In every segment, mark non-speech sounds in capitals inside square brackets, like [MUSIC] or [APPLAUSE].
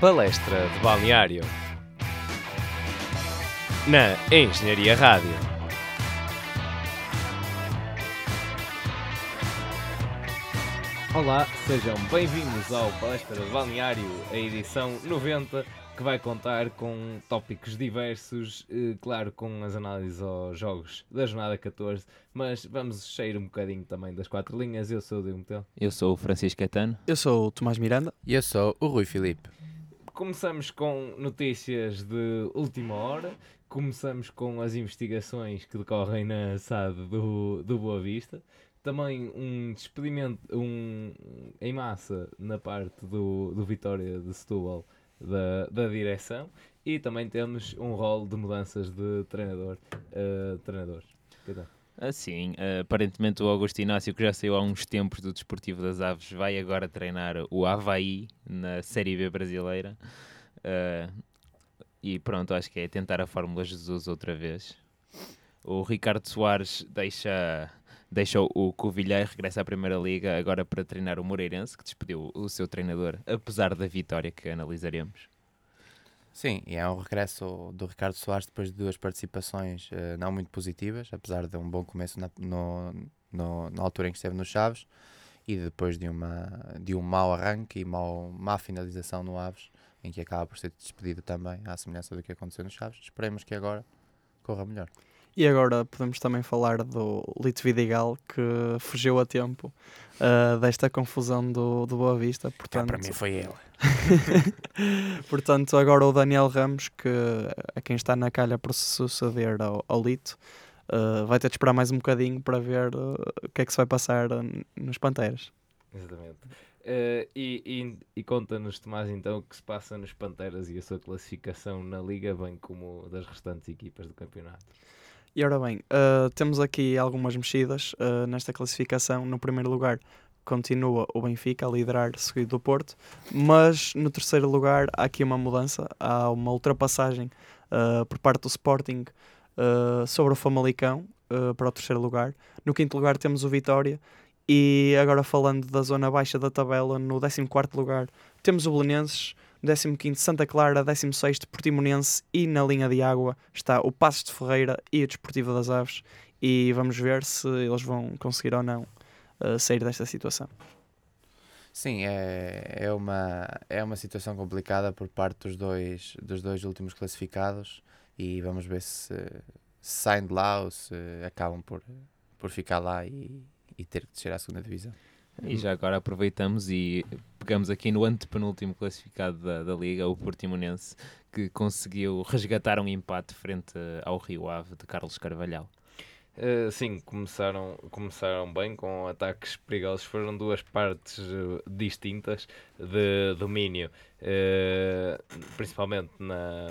Palestra de balneário na Engenharia Rádio. Olá, sejam bem-vindos ao Palestra de Balneário, a edição 90, que vai contar com tópicos diversos, eh, claro, com as análises aos jogos da jornada 14, mas vamos sair um bocadinho também das quatro linhas. Eu sou o Diego Metel. Eu sou o Francisco Caetano. Eu sou o Tomás Miranda. E eu sou o Rui Filipe. Começamos com notícias de última hora. Começamos com as investigações que decorrem na SAD do, do Boa Vista. Também um despedimento um, em massa na parte do, do Vitória de Setúbal da, da direção. E também temos um rol de mudanças de treinador. Uh, treinador. Que tal? Assim, aparentemente o Augusto Inácio, que já saiu há uns tempos do Desportivo das Aves, vai agora treinar o Havaí na Série B brasileira. Uh, e pronto, acho que é tentar a Fórmula Jesus outra vez. O Ricardo Soares deixa, deixa o Covilhã e regressa à Primeira Liga agora para treinar o Moreirense, que despediu o seu treinador, apesar da vitória que analisaremos. Sim, e é um regresso do Ricardo Soares depois de duas participações uh, não muito positivas, apesar de um bom começo na, no, no, na altura em que esteve nos Chaves e depois de, uma, de um mau arranque e mau, má finalização no Aves, em que acaba por ser despedido também, à semelhança do que aconteceu nos Chaves. Esperemos que agora corra melhor. E agora podemos também falar do Lito Vidigal, que fugiu a tempo uh, desta confusão do, do Boa Vista. Portanto, para mim foi ele. [LAUGHS] portanto, agora o Daniel Ramos, que a quem está na calha por se suceder ao, ao Lito, uh, vai ter de esperar mais um bocadinho para ver uh, o que é que se vai passar nos Panteras. Exatamente. Uh, e, e, e conta-nos, Tomás, então, o que se passa nos Panteras e a sua classificação na Liga, bem como das restantes equipas do campeonato. E ora bem, uh, temos aqui algumas mexidas uh, nesta classificação. No primeiro lugar, continua o Benfica a liderar, seguido do Porto, mas no terceiro lugar há aqui uma mudança, há uma ultrapassagem uh, por parte do Sporting sobre o Famalicão para o terceiro lugar. No quinto lugar temos o Vitória. E agora falando da zona baixa da tabela, no 14 lugar temos o Belenenses 15 Santa Clara, 16 Portimonense e na linha de água está o Passos de Ferreira e o Desportivo das Aves e vamos ver se eles vão conseguir ou não uh, sair desta situação. Sim, é, é, uma, é uma situação complicada por parte dos dois, dos dois últimos classificados e vamos ver se, se saem de lá ou se acabam por, por ficar lá e, e ter que descer à segunda divisão. E já agora aproveitamos e pegamos aqui no antepenúltimo classificado da, da Liga, o Portimonense, que conseguiu resgatar um empate frente ao Rio Ave de Carlos Carvalhal. Uh, sim, começaram, começaram bem com ataques perigosos. Foram duas partes uh, distintas de domínio, uh, principalmente na,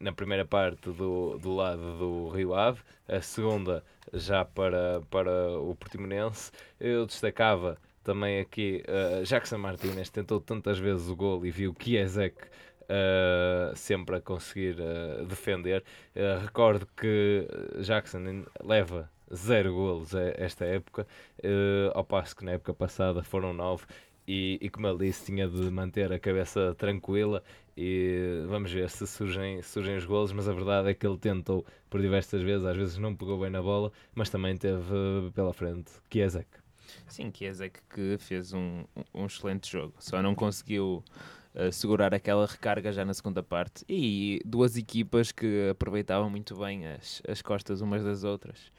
na primeira parte do, do lado do Rio Ave, a segunda já para, para o Portimonense. Eu destacava também aqui uh, Jackson Martinez tentou tantas vezes o gol e viu Kiesek uh, sempre a conseguir uh, defender. Recordo que Jackson leva zero golos esta época, ao passo que na época passada foram nove. E, e, como ele disse, tinha de manter a cabeça tranquila e vamos ver se surgem, surgem os golos, mas a verdade é que ele tentou por diversas vezes, às vezes não pegou bem na bola, mas também teve pela frente Kiesek. Sim, Kiesek que fez um, um excelente jogo, só não conseguiu uh, segurar aquela recarga já na segunda parte. E duas equipas que aproveitavam muito bem as, as costas umas das outras.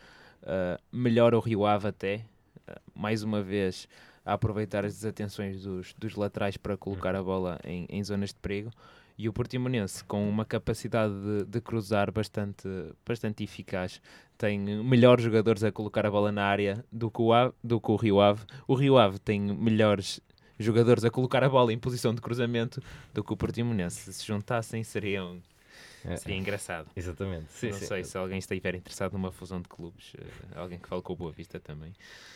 Uh, melhor o Rio Ave até, uh, mais uma vez a aproveitar as desatenções dos, dos laterais para colocar a bola em, em zonas de perigo e o Portimonense com uma capacidade de, de, cruzar bastante, bastante eficaz tem melhores jogadores a colocar a bola na área do que o, Ave, do que o Rio Ave. O Rio Ave tem melhores jogadores a colocar a bola em posição de cruzamento do que o Portimonense. Se se juntassem seriam Seria engraçado. Exatamente. Sim, não sim. sei se alguém estiver interessado numa fusão de clubes. eh, alguém que fale com o Boa Vista também.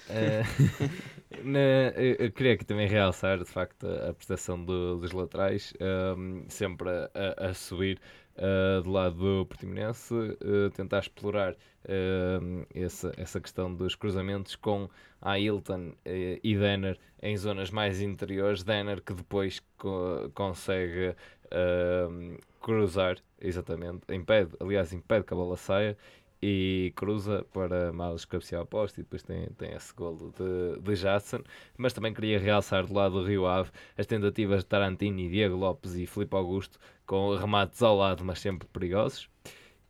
Eh, [LAUGHS] na- eu, eu queria aqui também realçar, de facto, a, prestação do- dos laterais, ehm, sempre a, a- subir eh, do lado do Portimonense, eh, tentar explorar ehm, essa, essa questão dos cruzamentos com Ailton e Denner em zonas mais interiores. Denner que depois co- consegue ehm, cruzar, exatamente, impede, aliás, impede que a bola saia e cruza para Miles cabecear a poste e depois tem, tem esse golo de, de Jadson. Mas também queria realçar do lado do Rio Ave as tentativas de Tarantini, Diego Lopes e Filipe Augusto com remates ao lado, mas sempre perigosos.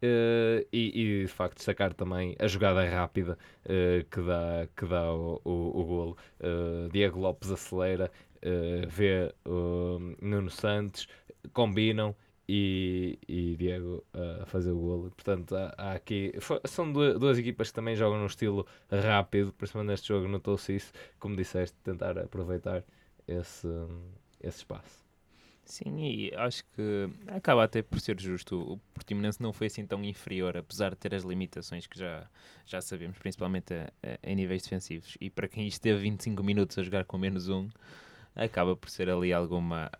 Eh, e, e, de facto destacar também a jogada rápida eh, que dá, que dá o, o, o golo. Eh, Diego Lopes acelera, vê Nuno Santos, combinam e, e Diego uh, a fazer o golo. Portanto, há, há aqui são duas, duas equipas que também jogam num estilo rápido, principalmente neste jogo notou-se isso, como disseste, tentar aproveitar esse, esse espaço. Sim, e acho que acaba até por ser justo. O Portimonense não foi assim tão inferior, apesar de ter as limitações que já, já sabemos, principalmente a, a- em níveis defensivos. E para quem esteve 25 minutos a jogar com menos um, acaba por ser ali alguma,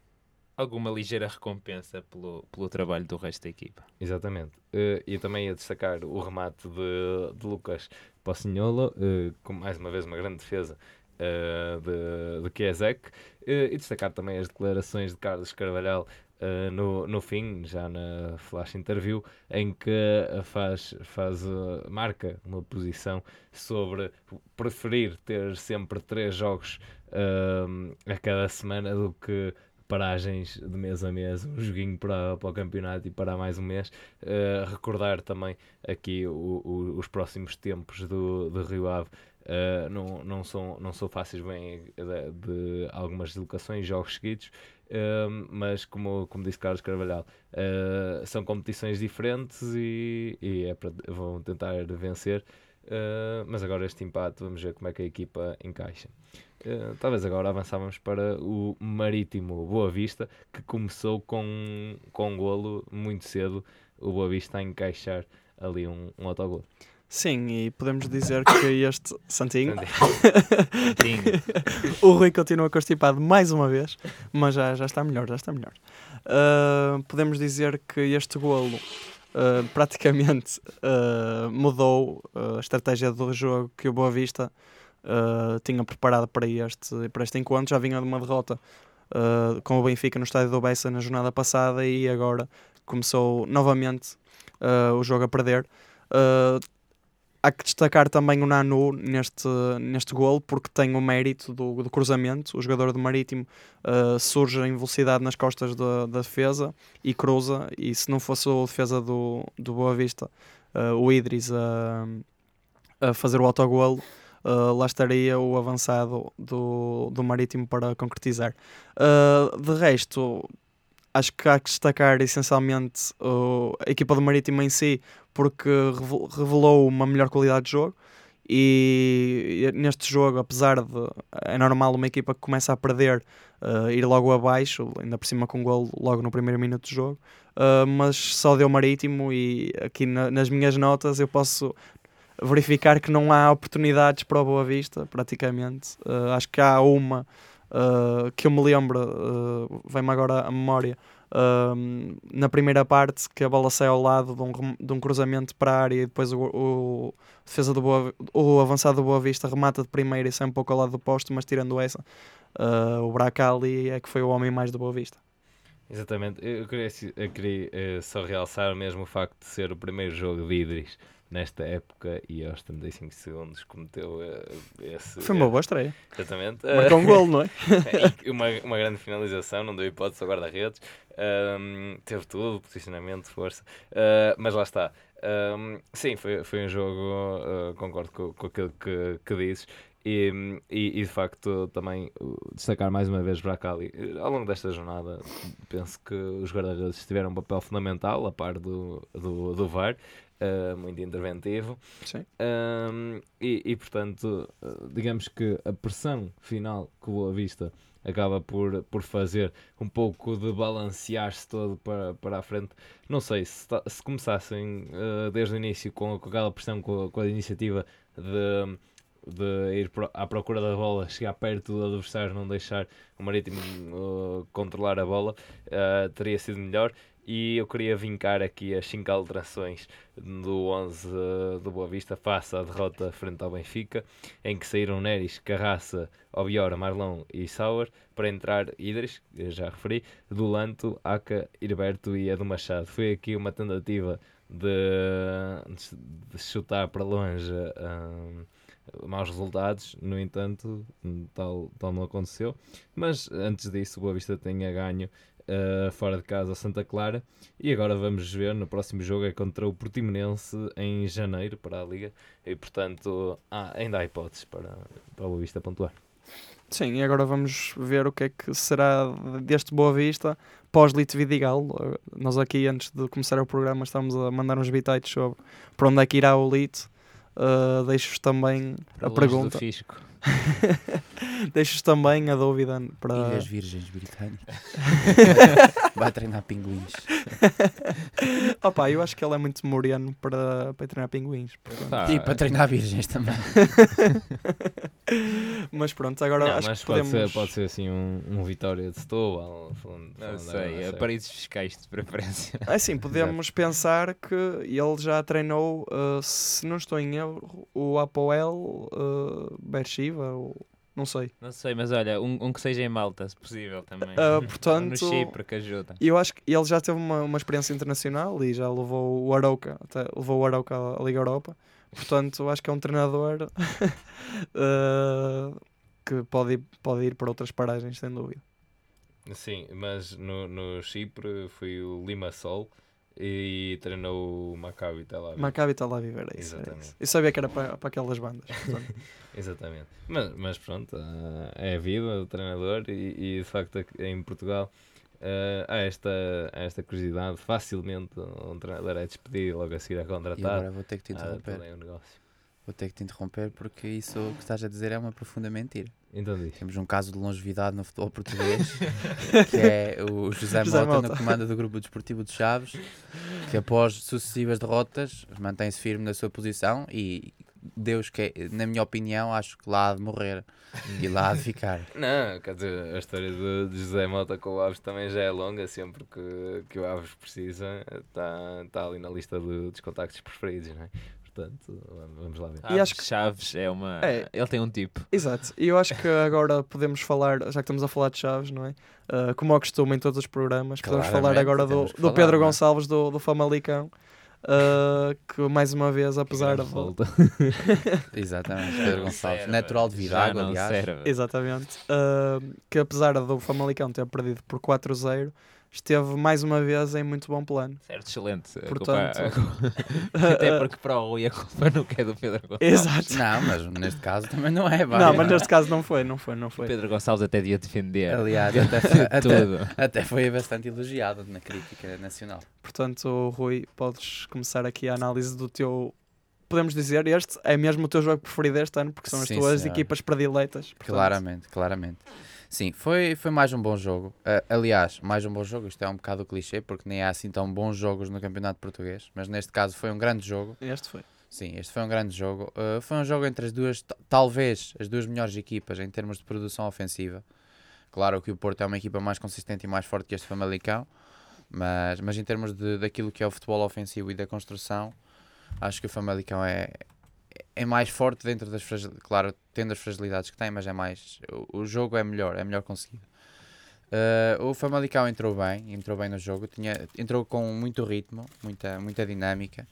alguma ligeira recompensa pelo, pelo trabalho do resto da equipa. Exatamente. Eh, e também a destacar o remate de, de Lucas Pocinholo, eh, com mais uma vez uma grande defesa eh, de, de Chiesek. Eh, e destacar também as declarações de Carlos Carvalhal eh, no, no fim, já na flash interview, em que faz, faz eh, marca uma posição sobre preferir ter sempre três jogos eh, a cada semana do que paragens de mês a mês, um joguinho para, para o campeonato e para mais um mês. Uh, recordar também aqui o- o- os próximos tempos do, do Rio Ave. uh, não, não, são, não são fáceis bem de, de algumas deslocações, jogos seguidos, um, mas como, como disse Carlos Carvalhal, uh, são competições diferentes e, e é vão tentar vencer. Uh, mas agora este empate, vamos ver como é que a equipa encaixa. Uh, talvez agora avançávamos para o Marítimo Boa Vista, que começou com, com um golo muito cedo. O Boa Vista a encaixar ali um, um autogolo. Sim, e podemos dizer que este Santinho, Sim, [LAUGHS] o Rui continua constipado mais uma vez, mas já, já está melhor, já está melhor. Ah, podemos dizer que este golo ah, praticamente ah, mudou ah, a estratégia do jogo que o Boa Vista tinha preparado para este, para este encontro. Já vinha de uma derrota com o Benfica no estádio do Bessa na jornada passada e agora começou novamente o jogo a perder. Há que destacar também o Nanu neste, neste gol, porque tem o mérito do, do cruzamento. O jogador do Marítimo uh, surge em velocidade nas costas da, da defesa e cruza. E se não fosse a defesa do, do Boa Vista, uh, o Idris a, a fazer o autogolo, uh, lá estaria o avançado do, do Marítimo para concretizar. Uh, de resto, acho que há que destacar essencialmente a equipa do Marítimo em si, porque revel- revelou uma melhor qualidade de jogo. E neste jogo, apesar de é normal uma equipa que começa a perder uh, ir logo abaixo, ainda por cima com um gol logo no primeiro minuto de jogo, uh, mas só deu Marítimo. E aqui na- nas minhas notas eu posso verificar que não há oportunidades para o Boa Vista, praticamente. Uh, acho que há uma uh, que eu me lembro, uh, vem-me agora à memória, um, na primeira parte, que a bola sai ao lado de um, de um cruzamento para a área e depois o, o defesa do Boa, o avançado do Boa Vista remata de primeira e sai um pouco ao lado do posto, mas tirando essa, uh, o Bracali é que foi o homem mais do Boa Vista. Exatamente. Eu queria, eu queria eh, só realçar mesmo o facto de ser o primeiro jogo de Idris nesta época e aos 35 segundos cometeu eh, esse. Foi uma boa estreia. Exatamente. Marcou um gol, não é? [LAUGHS] Uma, uma grande finalização, não deu hipótese ao guarda-redes. Ahm, teve tudo, posicionamento, força. Ah, mas lá está. Ahm, sim, foi, foi um jogo, ah, concordo com, com aquilo que, que dizes. E, e, e, de facto também uh, destacar mais uma vez Bracali ao longo desta jornada penso que os guarda-redes tiveram um papel fundamental a par do, do, do VAR uh, muito interventivo Sim. um, e, e, portanto, uh, digamos que a pressão final que o Boa Vista acaba por, por fazer um pouco de balancear-se todo para, para a frente. Não sei, se, se começassem uh, desde o início com, com aquela pressão, com, a- com a iniciativa de, de ir à procura da bola, chegar perto do adversário, não deixar o Marítimo uh, controlar a bola, uh, teria sido melhor. E eu queria vincar aqui as 5 alterações do 11 uh, do Boa Vista face à derrota frente ao Benfica, em que saíram Neres, Carraça, Obiora, Marlão e Sauer, para entrar Idris, já referi, Dulanto, Aca, Herberto e Edu Machado. Foi aqui uma tentativa de, de chutar para longe uh, maus resultados, no entanto, tal, tal não aconteceu. Mas antes disso, o Boa Vista tinha ganho uh, fora de casa a Santa Clara. E agora vamos ver no próximo jogo é contra o Portimonense em janeiro para a Liga. E portanto, ah, ainda há hipóteses para, para o Boa Vista pontuar. Sim, e agora vamos ver o que é que será deste Boa Vista pós-Lito Vidigal. Nós aqui, antes de começar o programa, estamos a mandar uns bitites sobre para onde é que irá o Lito. Uh, Deixo-vos também Para a longe do pergunta. fisco. [LAUGHS] Deixo-vos também a dúvida para. Ilhas Virgens Britânicas. [LAUGHS] Vai treinar pinguins. [LAUGHS] Opa, eu acho que ele é muito moreno para, para treinar pinguins. E para treinar virgens também. Mas pronto, agora Não, acho mas que pode, podemos. ser, pode ser assim um, um Vitória de Setúbal. Falando, Não sei, é paraísos fiscais de preferência. É assim, podemos pensar que ele já treinou, uh, se não estou em erro, o Apoel uh, Bershiva, ou não sei. Não sei, mas olha, um, um que seja em Malta, se possível também. Uh, Ou no portanto, Chipre, que ajuda. eu acho que ele já teve uma, uma experiência internacional e já levou o Arauca, até levou o Arauca à Liga Europa. Portanto, acho que é um treinador uh, [LAUGHS] que pode ir, pode ir para outras paragens, sem dúvida. Sim, mas no, no Chipre foi o Limassol e treinou o Maccabi Tel Aviv. Maccabi está lá a viver, é isso. é Exatamente. isso. Eu sabia que era para, para aquelas bandas. [LAUGHS] Exatamente. Mas, mas pronto, ah, é a vida do treinador e, e de facto em Portugal ah, há, esta, há esta curiosidade. Facilmente um treinador é despedido logo a seguir a E contratado. agora vou ter que te Ah, interromper. é um negócio. Vou ter que te interromper porque isso que estás a dizer é uma profunda mentira. Então diz. Temos um caso de longevidade no futebol português, [LAUGHS] que é o José, José Mota, no Mota. comando do grupo desportivo de Chaves, que após sucessivas derrotas mantém-se firme na sua posição e Deus que na minha opinião, acho que lá há de morrer e lá há de ficar. [LAUGHS] Não, quer dizer, a história de, de José Mota com o Aves também já é longa, sempre que, que o Aves precisa, está tá ali na lista de- dos contactos preferidos, não é? Portanto, vamos lá ver. E acho que- Chaves é uma. É. Ele tem um tipo. Exato. E eu acho que agora podemos falar, já que estamos a falar de Chaves, não é? Uh, como ao costume em todos os programas, podemos falar Claramente, agora do, do falar, Pedro não é? Gonçalves do, do Famalicão. Uh, que mais uma vez, apesar de. volta. [LAUGHS] Exatamente, Pedro Gonçalves, serve. natural de Vidago, aliás. serve. Exatamente. Uh, que apesar do Famalicão ter perdido por 4-0, esteve mais uma vez em muito bom plano. Certo, excelente. A Portanto- culpa- a culpa- [LAUGHS] Até porque para o Rui a culpa não é do Pedro Gonçalves. Exato. Não, mas neste caso também não é. vai. Não, mas neste caso não foi, não foi, não O foi. Pedro Gonçalves até devia defender. Aliás, [LAUGHS] até, até, até foi bastante elogiado na crítica nacional. Portanto, Rui, podes começar aqui a análise do teu. Podemos dizer, este é mesmo o teu jogo preferido este ano, porque são as Sim, tuas senhor. equipas prediletas. portanto, Claramente, claramente. Sim, foi, foi mais um bom jogo. Ah, aliás, mais um bom jogo, isto é um bocado clichê, porque nem há assim tão bons jogos no Campeonato Português, mas neste caso foi um grande jogo. Este foi. Sim, este foi um grande jogo. Ah, foi um jogo entre as duas, ta- talvez as duas melhores equipas em termos de produção ofensiva. Claro que o Porto é uma equipa mais consistente e mais forte que este Famalicão, mas, mas em termos de, daquilo que é o futebol ofensivo e da construção, acho que o Famalicão é, é mais forte dentro das fragilidades, claro, tendo as fragilidades que tem, mas é mais, o, o jogo é melhor, é melhor conseguido. Uh, o Famalicão entrou bem, entrou bem no jogo, tinha, entrou com muito ritmo, muita, muita dinâmica,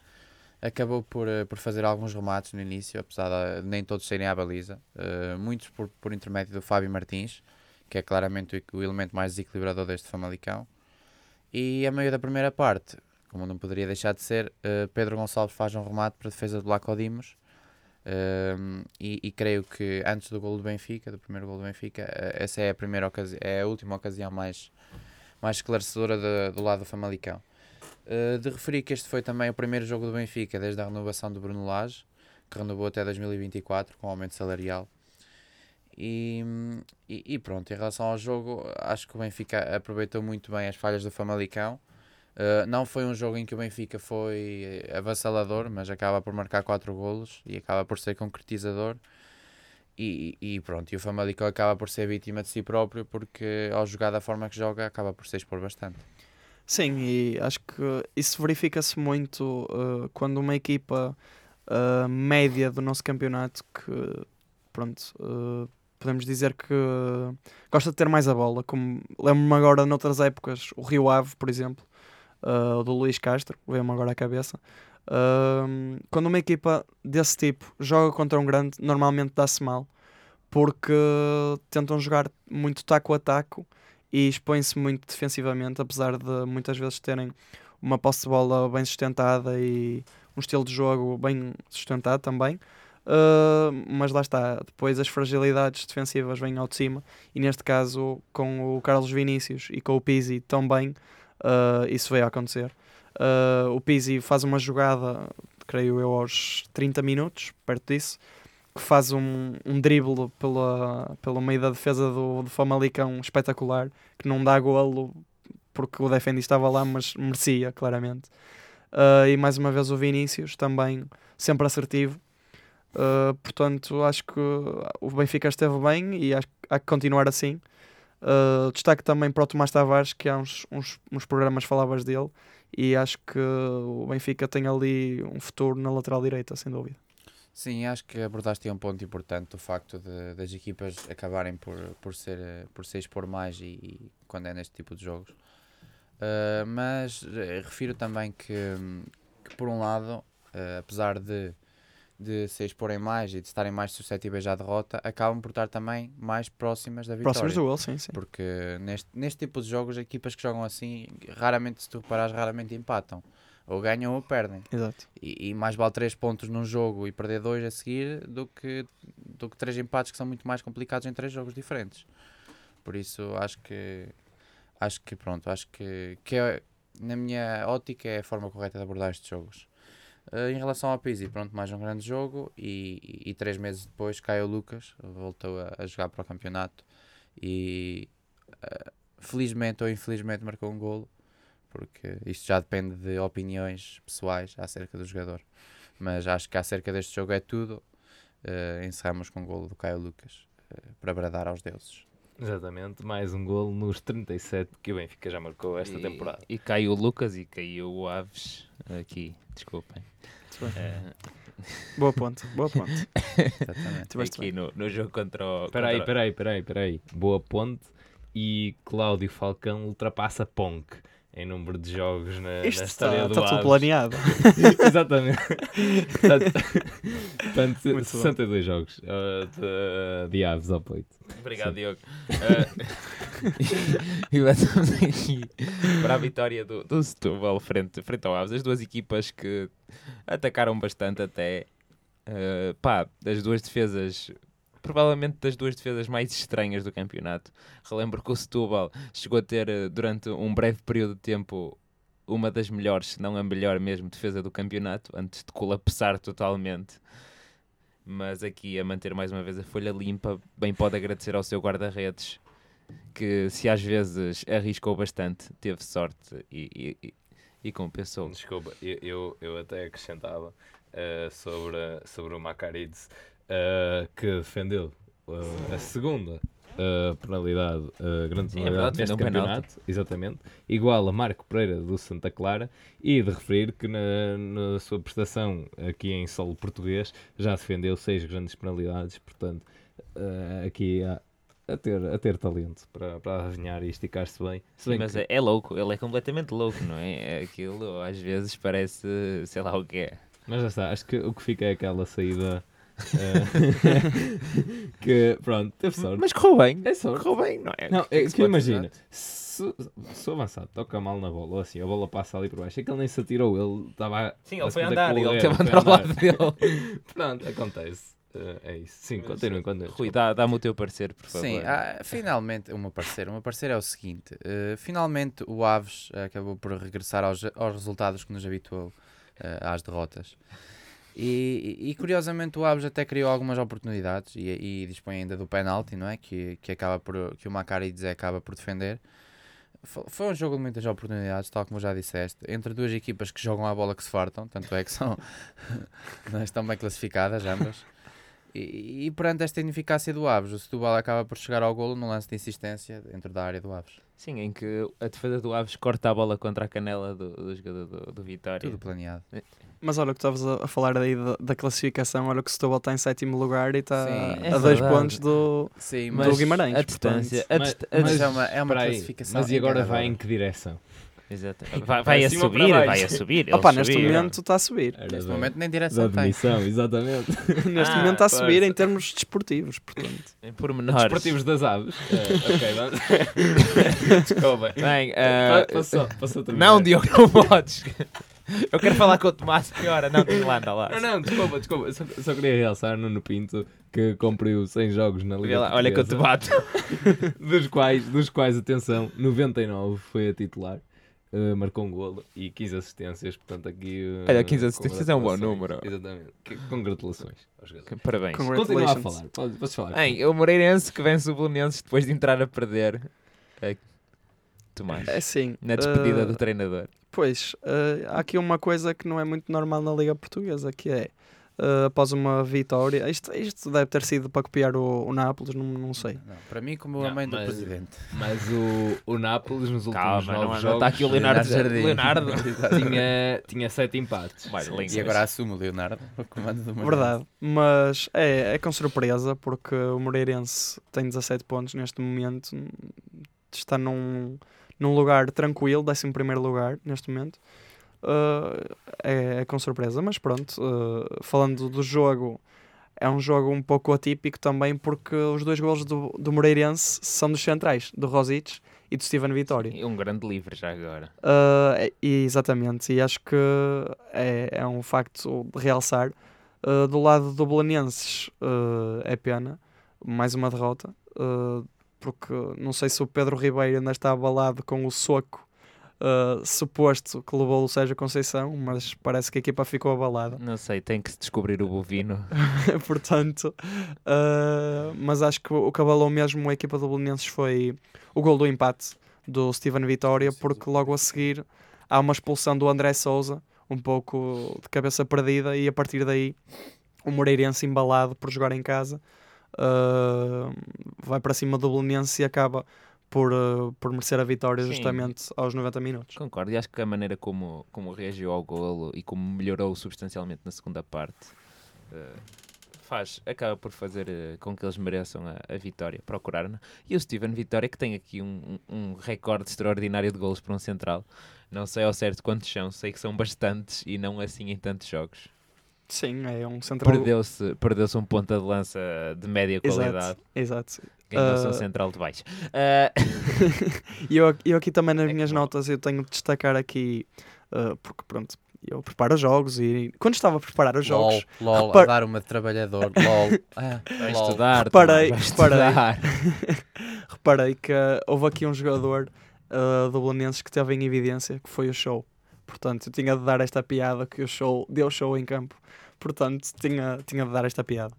acabou por, uh, por fazer alguns remates no início, apesar de nem todos serem à baliza, uh, muitos por, por intermédio do Fábio Martins, que é claramente o, o elemento mais desequilibrador deste Famalicão, e a meio da primeira parte, como não poderia deixar de ser, uh, Pedro Gonçalves faz um remate para a defesa do Lacodimos, um, e, e creio que antes do gol do Benfica, do primeiro gol do Benfica, eh, essa é a primeira ocasi é a última ocasião mais, mais esclarecedora de- do lado do Famalicão. Uh, de referir que este foi também o primeiro jogo do Benfica desde a renovação do Bruno Lage, que renovou até 2024 com aumento salarial. E, e, e pronto, em relação ao jogo, acho que o Benfica aproveitou muito bem as falhas do Famalicão. Uh, não foi um jogo em que o Benfica foi avassalador, mas acaba por marcar 4 golos e acaba por ser concretizador. E, e pronto, e o Famalicão acaba por ser vítima de si próprio porque ao jogar da forma que joga acaba por se expor bastante. Sim, e acho que isso verifica-se muito uh, quando uma equipa uh, média do nosso campeonato que pronto podemos dizer que gosta de ter mais a bola, como lembro-me agora noutras épocas, o Rio Ave, por exemplo, uh, do Luís Castro, veio-me agora à cabeça. Uh, quando uma equipa desse tipo joga contra um grande, normalmente dá-se mal, porque tentam jogar muito taco a taco e expõem-se muito defensivamente, apesar de muitas vezes terem uma posse de bola bem sustentada e um estilo de jogo bem sustentado também. Uh, mas lá está, depois as fragilidades defensivas vêm ao de cima e neste caso com o Carlos Vinícius e com o Pizzi também uh, isso veio a acontecer. Uh, o Pizzi faz uma jogada, creio eu, aos 30 minutos, perto disso, que faz um, um drible pela, pelo meio da defesa do, do Famalicão espetacular, que não dá golo porque o defendi estava lá, mas merecia, claramente. Uh, e mais uma vez o Vinícius, também sempre assertivo. Uh, portanto, acho que o Benfica esteve bem e acho há que continuar assim. Uh, destaque também para o Tomás Tavares, que há uns, uns, uns programas falavas dele, e acho que o Benfica tem ali um futuro na lateral direita, sem dúvida. Sim, acho que abordaste um ponto importante, o facto de, das equipas acabarem por, por, ser, por se expor mais e, e quando é neste tipo de jogos. Uh, mas uh, refiro também que, que por um lado, uh, apesar de de se exporem mais e de estarem mais suscetíveis à derrota, acabam por estar também mais próximas da vitória. Próximas do gol, sim, sim. Porque neste, neste tipo de jogos, equipas que jogam assim, raramente, se tu reparares, raramente empatam. Ou ganham ou perdem. Exato. E, e mais vale 3 pontos num jogo e perder 2 a seguir do que, do que 3 empates que são muito mais complicados em 3 jogos diferentes. Por isso acho que acho que pronto, acho que, que é, na minha ótica é a forma correta de abordar estes jogos. Uh, em relação ao Pizzi, pronto, mais um grande jogo e, e, e, três meses depois caiu o Lucas, voltou a, a jogar para o campeonato e uh, felizmente ou infelizmente marcou um golo, porque isto já depende de opiniões pessoais acerca do jogador. Mas acho que acerca deste jogo é tudo. Uh, encerramos com o golo do Caio Lucas para bradar aos deuses. Exatamente, mais um golo nos 37 que o Benfica já marcou esta e, temporada. E caiu o Lucas e caiu o Aves aqui, desculpem. É... [LAUGHS] Boa ponte, boa ponte. Exatamente. Aqui no, no jogo contra o. Peraí, contra... peraí, peraí, peraí. Boa ponte e Cláudio Falcão ultrapassa Ponk em número de jogos na, Isto na história está, do está Aves. tudo planeado. [LAUGHS] Exatamente. Portanto, 62 jogos uh, de, de Aves ao peito. Obrigado, Diogo. Uh, [LAUGHS] e passamos aqui para a vitória do, do Setúbal frente, frente ao Aves. As duas equipas que atacaram bastante até. Uh, pá, das duas defesas provavelmente das duas defesas mais estranhas do campeonato. Relembro que o Setúbal chegou a ter, eh, durante um breve período de tempo, uma das melhores, se não a melhor mesmo, defesa do campeonato, antes de colapsar totalmente. Mas aqui a manter mais uma vez a folha limpa, bem pode agradecer ao seu guarda-redes, que se às vezes arriscou bastante, teve sorte e, e, e compensou. Desculpa, eu, eu, eu até acrescentava uh, sobre, sobre o Macarides uh, que defendeu uh, a segunda uh, penalidade, uh, grande Sim, é penalidade verdade, neste campeonato, exatamente, igual a Marco Pereira do Santa Clara, e de referir que na, na sua prestação aqui em solo português já defendeu seis grandes penalidades, portanto, uh, aqui há, a ter, a ter talento para, para adivinhar e esticar-se bem. Bem Mas que- é, é louco, ele é completamente louco, não é? É Aquilo às vezes parece, sei lá o que é. Mas já está, acho que o que fica é aquela saída [LAUGHS] que pronto, teve sorte. Mas correu bem, É sorte. correu bem, não é? Não, que é se que pode imagina, se, se o avançado toca mal na bola, ou assim, a bola passa ali por baixo, é que ele nem se atirou, ele estava Sim, a ele foi andar e ele correr, teve a foi andar ao lado dele. [LAUGHS] Pronto, acontece. Eh, é isso. Sim, continuem, continuem. Rui, dá- dá-me o teu parecer, por favor. Sim, ah, finalmente, o meu parecer, o meu parecer é o seguinte: eh, finalmente o Aves acabou por regressar aos, aos resultados que nos habituou eh, às derrotas. E, e- curiosamente o Aves até criou algumas oportunidades e, e dispõe ainda do penalti, não é? Que, que, acaba por, que o Macari acaba por defender. Fo- Foi um jogo de muitas oportunidades, tal como já disseste, entre duas equipas que jogam a bola que se fartam, tanto é que são [LAUGHS] não estão bem classificadas ambas. E, e perante esta ineficácia do Aves, o Setúbal acaba por chegar ao golo num lance de insistência dentro da área do Aves. Sim, em que a defesa do Aves corta a bola contra a canela do, do jogador do, do Vitória. Tudo planeado. Mas olha o que estavas a, falar aí da, da classificação, olha que o Setúbal está em sétimo lugar e está Sim, a é dois verdade. pontos do, Sim, do Guimarães. A portanto. distância. A Mas- dist- a mas dis- é uma, é uma classificação. Mas e agora vai em que direção? Exato. Vai, vai a subir, vai a subir. Opa, neste subiram. momento está a subir. Era Neste da- momento nem direção tem. admissão, exatamente. [LAUGHS] Neste Ah, momento está a subir em termos desportivos, portanto. Em pormenores. Desportivos das aves. [LAUGHS] É, ok, vamos. [LAUGHS] Desculpa. Bem, ah, Passou, passou também. não, Diogo, não podes. Eu quero falar com o Tomás, senhora. Não, tem lá, anda lá. Não, não, desculpa, desculpa. Eu Só, só queria realçar Nuno Pinto que cumpriu 100 jogos na Liga Olha, lá, olha que eu te bato. dos quais, dos quais, atenção, 99 foi a titular. Uh, marcou um golo e 15 assistências, portanto aqui... uh, Olha, 15 assistências é um bom congratulações. número. Exatamente. Que- Congratulações aos jogadores. Parabéns. Continua a falar, podes, podes falar. Bem, o Moreirense que vence o Belenenses depois de entrar a perder. É, Tomás. É assim. Na despedida eh, do treinador. Pois, eh, há aqui uma coisa que não é muito normal na Liga Portuguesa, que é, eh, após uma vitória, isto, isto deve ter sido para copiar o, o Nápoles, não, não sei. Não, para mim, como Não, a mãe do mas- presidente. Mas o, o Nápoles nos últimos Calma, não, nove não está jogos aqui o Leonardo Leonardo [LAUGHS] Leonardo. Jardim. tinha, tinha 7 empates. Vai. E agora assume o Leonardo o comando do Moreirense. Verdade, mas é, é com surpresa, porque o Moreirense tem 17 pontos neste momento, está num, num lugar tranquilo, 11 primeiro lugar neste momento. Uh, é, é com surpresa, mas pronto, uh, falando do jogo, é um jogo um pouco atípico também porque os dois golos do, do Moreirense são dos centrais, do Rosic e do Steven Vitória. E um grande livre já agora. Uh, e exatamente, e acho que é, é um facto de realçar. Uh, do lado do Belenenses uh, é pena, mais uma derrota, uh, porque não sei se o Pedro Ribeiro ainda está abalado com o soco uh, suposto que levou o Sérgio Conceição, mas parece que a equipa ficou abalada. Não sei, tem que se descobrir o bovino. [LAUGHS] Portanto, uh, mas acho que o que abalou mesmo a equipa do Belenenses foi o gol do empate do Steven Vitória, porque logo a seguir há uma expulsão do André Souza, um pouco de cabeça perdida, e a partir daí o Moreirense embalado por jogar em casa uh, vai para cima do Belenense e acaba por, uh, por merecer a vitória Sim. justamente aos 90 minutos. Concordo, e acho que a maneira como, como reagiu ao golo e como melhorou substancialmente na segunda parte eh, faz, acaba por fazer eh, com que eles mereçam a, a vitória, procuraram E o Steven Vitória, que tem aqui um, um, um recorde extraordinário de golos para um central. Não sei ao certo quantos são, sei que são bastantes e não assim em tantos jogos. Sim, é um central. Perdeu-se perdeu um ponta de lança de média qualidade. Exato, exato. Ganhou-se um Ah. central de baixo. E [LAUGHS] eu, eu aqui também nas É minhas que- notas eu tenho de destacar aqui, uh, porque pronto, eu preparo jogos e quando estava a preparar os jogos, LOL, LOL, repar- a dar uma de trabalhador. LOL. [LAUGHS] Ah, vai LOL. estudar, Reparei, vai reparei. estudar. [LAUGHS] reparei que uh, houve aqui um jogador uh, do Belenenses que teve em evidência, que foi o show. Portanto, eu tinha de dar esta piada que o show deu show em campo. Portanto, tinha, tinha de dar esta piada.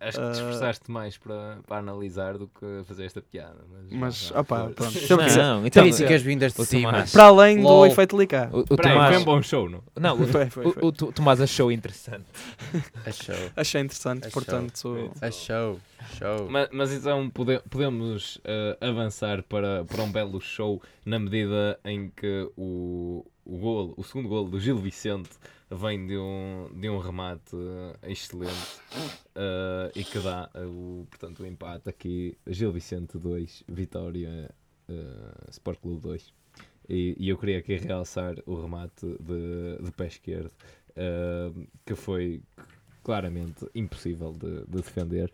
Acho que te Ah. esforçaste mais para, para analisar do que fazer esta piada. Mas, Mas, opá, força. pronto. Que ser- Não, então, Críticas vindas de o cima. Tomás. Para além do LOL. efeito Licá. o, o Tomás, foi um bom show, não? não, o, [LAUGHS] Foi, foi, o, foi. o Tu- Tomás achou interessante. [LAUGHS] Achou. Achei interessante, É portanto. Achou. Show. Mas, mas então pode- podemos eh, avançar para, para um belo show na medida em que o, o, golo, o segundo golo do Gil Vicente vem de um, de um remate eh, excelente eh, e que dá eh, o, portanto, o empate aqui Gil Vicente 2, Vitória eh, Sport Clube 2. E, e eu queria aqui realçar o remate de, de pé esquerdo eh, que foi claramente impossível de, de defender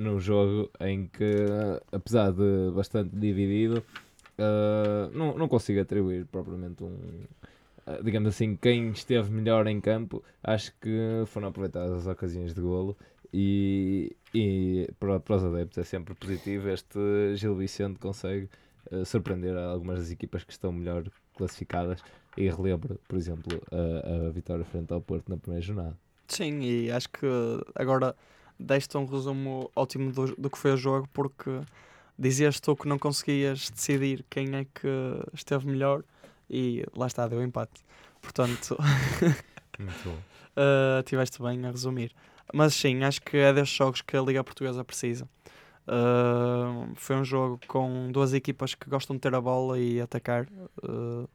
num jogo em que, apesar de bastante dividido, eh, não, não consigo atribuir propriamente um. eh, digamos assim, quem esteve melhor em campo, acho que foram aproveitadas as ocasiões de golo. E, e para, para os adeptos é sempre positivo. Este Gil Vicente consegue eh, surpreender algumas das equipas que estão melhor classificadas. E relembro, por exemplo, a, a vitória frente ao Porto na primeira jornada. Sim, e acho que agora deste um resumo ótimo do, do que foi o jogo, porque dizias tu que não conseguias decidir quem é que esteve melhor e lá está, deu empate. Portanto, [LAUGHS] uh, [LAUGHS] tiveste bem a resumir. Mas sim, acho que é destes jogos que a Liga Portuguesa precisa. Uh, foi um jogo com duas equipas que gostam de ter a bola e atacar uh,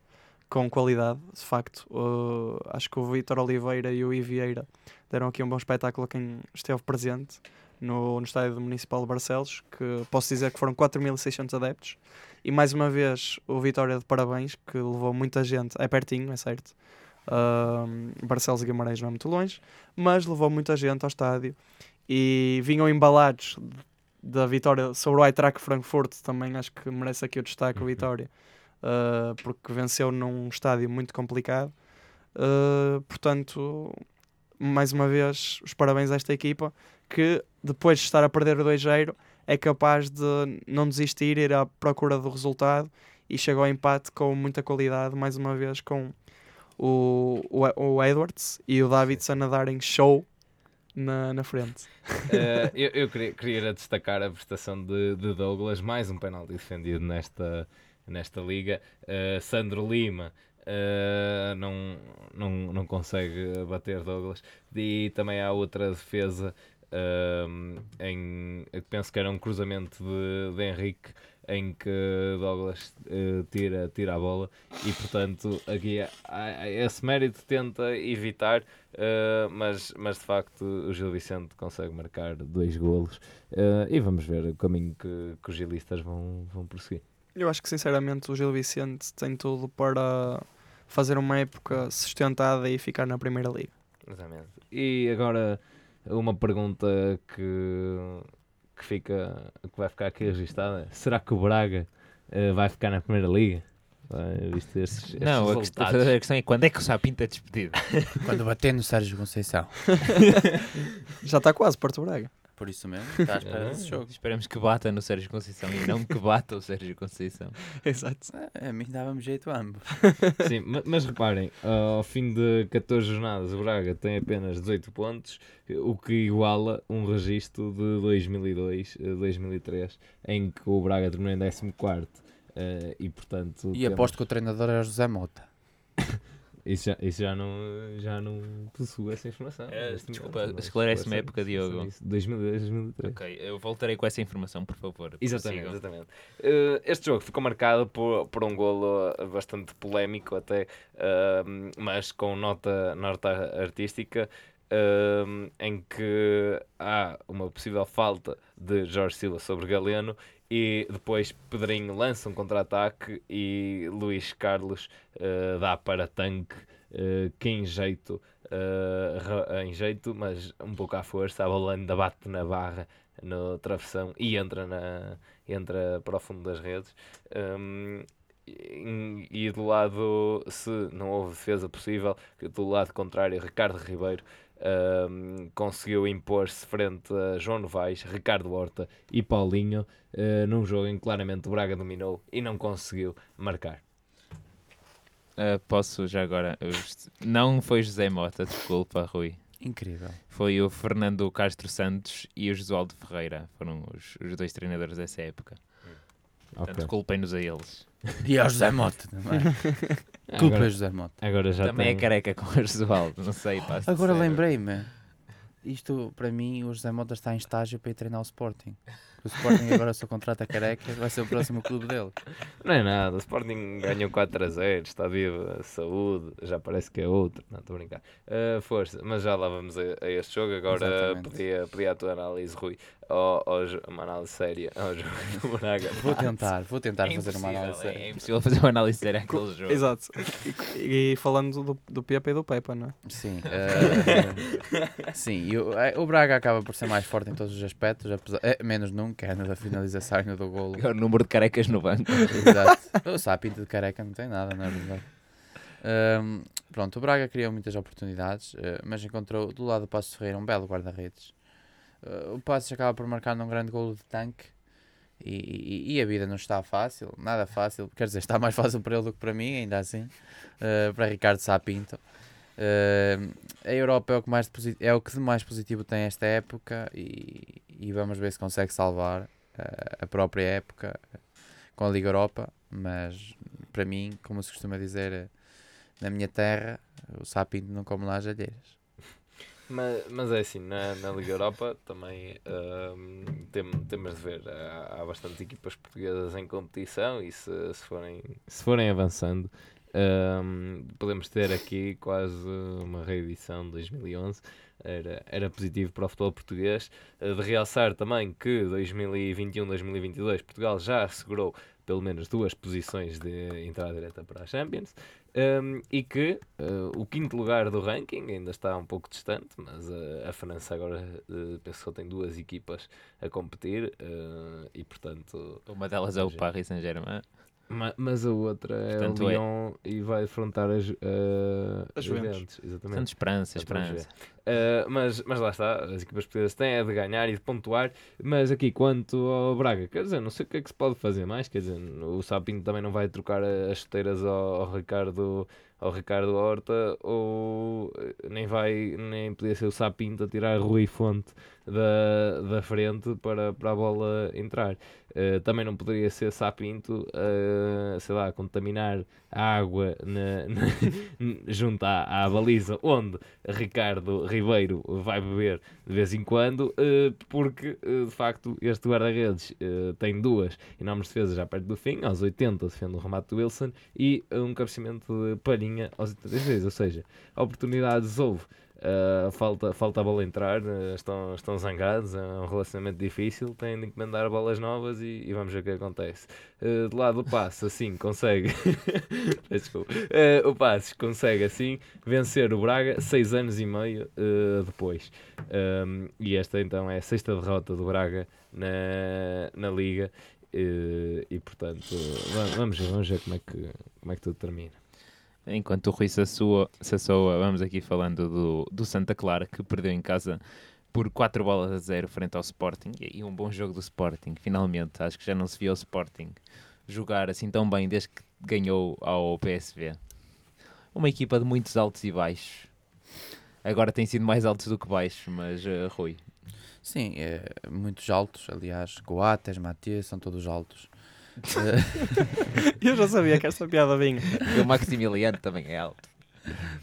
com qualidade, de facto. Acho que o Vitor Oliveira e o Ivieira deram aqui um bom espetáculo a quem esteve presente no, no estádio Municipal de Barcelos, que posso dizer que foram 4.600 adeptos. E mais uma vez o Vitória de parabéns, que levou muita gente, é pertinho, é certo. Uh, Barcelos e Guimarães não é muito longe, mas levou muita gente ao estádio e vinham embalados da vitória sobre o Eintracht Frankfurt, também acho que merece aqui o destaque o Uhum. Vitória, uh, porque venceu num estádio muito complicado. Uh, portanto, mais uma vez, os parabéns a esta equipa que depois de estar a perder o 2-0 é capaz de não desistir, ir à procura do resultado e chegou ao empate com muita qualidade, mais uma vez com o, o, o Edwards e o Davidson a darem show na, na frente. [LAUGHS] Eh, eu eu queria, queria destacar a prestação de, de Douglas, mais um penalti defendido nesta, nesta liga. Eh, Sandro Lima eh, não, não, não consegue bater Douglas. E também há outra defesa em penso que era um cruzamento de, de Henrique em que Douglas eh, tira, tira a bola e portanto aqui há- há- esse mérito tenta evitar Uh, mas, mas de facto o Gil Vicente consegue marcar dois golos uh, e vamos ver o caminho que, que os gilistas vão, vão prosseguir. Eu acho que sinceramente o Gil Vicente tem tudo para fazer uma época sustentada e ficar na Primeira Liga. Exatamente. E agora uma pergunta que, que, fica, que vai ficar aqui registada: será que o Braga uh, vai ficar na Primeira Liga? Vai, visto estes, estes Não, a questão, a questão é quando é que o Sapinto é despedido? Quando bater no Sérgio Conceição. [LAUGHS] [LAUGHS] Já está quase Porto Braga. Por isso mesmo, está [LAUGHS] à espera desse jogo. Esperamos que bata no Sérgio Conceição e não que bata o Sérgio Conceição. [LAUGHS] Exato. Ah, A mim dava-me jeito a ambos. [LAUGHS] Sim, ma- mas reparem, ao fim de 14 jornadas, o Braga tem apenas 18 pontos, o que iguala um registro de 2002, eh, 2003, em que o Braga terminou em 14 eh, e portanto E temos- aposto que o treinador era o José Mota. Isso, já, isso já, não, já não possuo essa informação. Neste desculpa, esclarece-me a época, Diogo. isso, 2002, 2003. Ok, eu voltarei com essa informação, por favor. Exatamente, exatamente. Eh, este jogo ficou marcado por, por um golo eh, bastante polémico até, eh, mas com nota, nota artística, eh, em que há uma possível falta de Jorge Silva sobre Galeno e depois Pedrinho lança um contra-ataque e Luís Carlos eh, dá para tanque eh, que em jeito, ra- em jeito, mas um pouco à força, a bola ainda bate na barra no travessão e entra, na, entra para o fundo das redes. Um, e, e do lado, se não houve defesa possível, do lado contrário, Ricardo Ribeiro um, conseguiu impor-se frente a João Novaes, Ricardo Horta e Paulinho, uh, num jogo em que claramente o Braga dominou e não conseguiu marcar. Ah, posso já agora. Não foi José Mota, desculpa, Rui. Incrível. Foi o Fernando Castro Santos e o Josualdo Ferreira. Foram os, os dois treinadores dessa época. Portanto, culpem-nos a eles. E ao José Mota também. [LAUGHS] Culpa Agora, José Mota. agora já Também tem... é careca com o Josualdo, não sei. Agora lembrei-me. Isto, para mim, o José Mota está em estágio para ir treinar o Sporting. O Sporting agora, se o contrato é careca, vai ser o próximo clube dele. Não é nada, o Sporting ganhou 4 a 0, está viva, saúde, já parece que é outro, não estou a brincar. Ah, força, mas já lá vamos a, a este jogo, agora Exatamente. pedia, pedia a tua análise, Rui, jo- uma análise séria ao jogo [LAUGHS] do Braga. Vou tentar, vou tentar É fazer uma análise. é, séria. é impossível fazer uma análise séria àquele jogo. Exato. E, e falando do, do Pepe e do Pepa, não é? Sim, [LAUGHS] eh, sim e o, eh, o Braga acaba por ser mais forte em todos os aspectos, apesar, eh, menos num, que no da finalização e do golo. É o número de carecas no banco. Exato. O Sapinto de careca não tem nada, não é verdade? Ahm, pronto, o Braga criou muitas oportunidades, eh, mas encontrou do lado do Passo Ferreira um belo guarda-redes. Eh, o Passos acaba por marcar num grande golo de tanque e, e- e a vida não está fácil, nada fácil. Quer dizer, está mais fácil para ele do que para mim, ainda assim, eh, para Ricardo Sapinto. Eh, a Europa é o, que mais é o que de mais positivo tem esta época e, e vamos ver se consegue salvar eh, a própria época com a Liga Europa. Mas para mim, como se costuma dizer eh, na minha terra, o Sapinto não come lá as alheiras. Mas, mas é assim, na, na Liga Europa também tem, temos de ver. Há, há bastantes equipas portuguesas em competição e se, se, forem, se forem avançando, ahm, podemos ter aqui quase uma reedição de 2011. Era, era positivo para o futebol português. Eh, De realçar também que 2021-2022 Portugal já assegurou pelo menos duas posições de entrada direta para a Champions. Um, e que uh, o quinto lugar do ranking ainda está um pouco distante, mas uh, a França agora uh, penso que só tem duas equipas a competir uh, e portanto. Uma delas é o. Paris Saint-Germain. Ma- mas a outra é Portanto, o é- Lyon e vai afrontar a, Ju- uh, A a Juventus. Exatamente. Portanto, esperança, esperança. Uh, mas, mas lá está, as equipas portuguesas têm é de ganhar e de pontuar. Mas aqui, quanto ao Braga, quer dizer, não sei o que é que se pode fazer mais. Quer dizer, o Sapinto também não vai trocar as chuteiras ao, ao Ricardo. Ao Ricardo Horta, ou eh, nem vai, nem podia ser o Sapinto a tirar Rui Fonte da, da frente para, para a bola entrar. Eh, também não poderia ser Sapinto, eh, sei lá, contaminar a água na, na- [LAUGHS] junto à, à baliza onde Ricardo Ribeiro vai beber de vez em quando, eh, porque eh, de facto este guarda-redes tem duas enormes defesas já perto do fim, aos 80 defende o remate do Wilson e um cabeceamento de palhinha aos 86, ou seja, oportunidades houve. Uh, falta, falta a bola entrar, uh, estão, estão zangados, é um relacionamento difícil, têm de encomendar bolas novas e, e vamos ver o que acontece. Uh, do lado do passe, assim, consegue. [LAUGHS] Desculpa. Uh, o Passos consegue, assim, vencer o Braga seis anos e meio depois. Um, e esta então é a sexta derrota do Braga na, na Liga. e portanto, va- vamos vamos ver como é que, como é que tudo termina. Enquanto o Rui Sassoa, Sassoa vamos aqui falando do, do Santa Clara, que perdeu em casa por 4 bolas a 0 frente ao Sporting. E um bom jogo do Sporting, finalmente. Acho que já não se viu o Sporting jogar assim tão bem desde que ganhou ao PSV. Uma equipa de muitos altos e baixos. Agora tem sido mais altos do que baixos, mas eh, Rui. Sim, é, muitos altos, aliás, Coates, Matias, são todos altos. [LAUGHS] Eu já sabia que esta piada vinha. E o Maximiliano também é alto.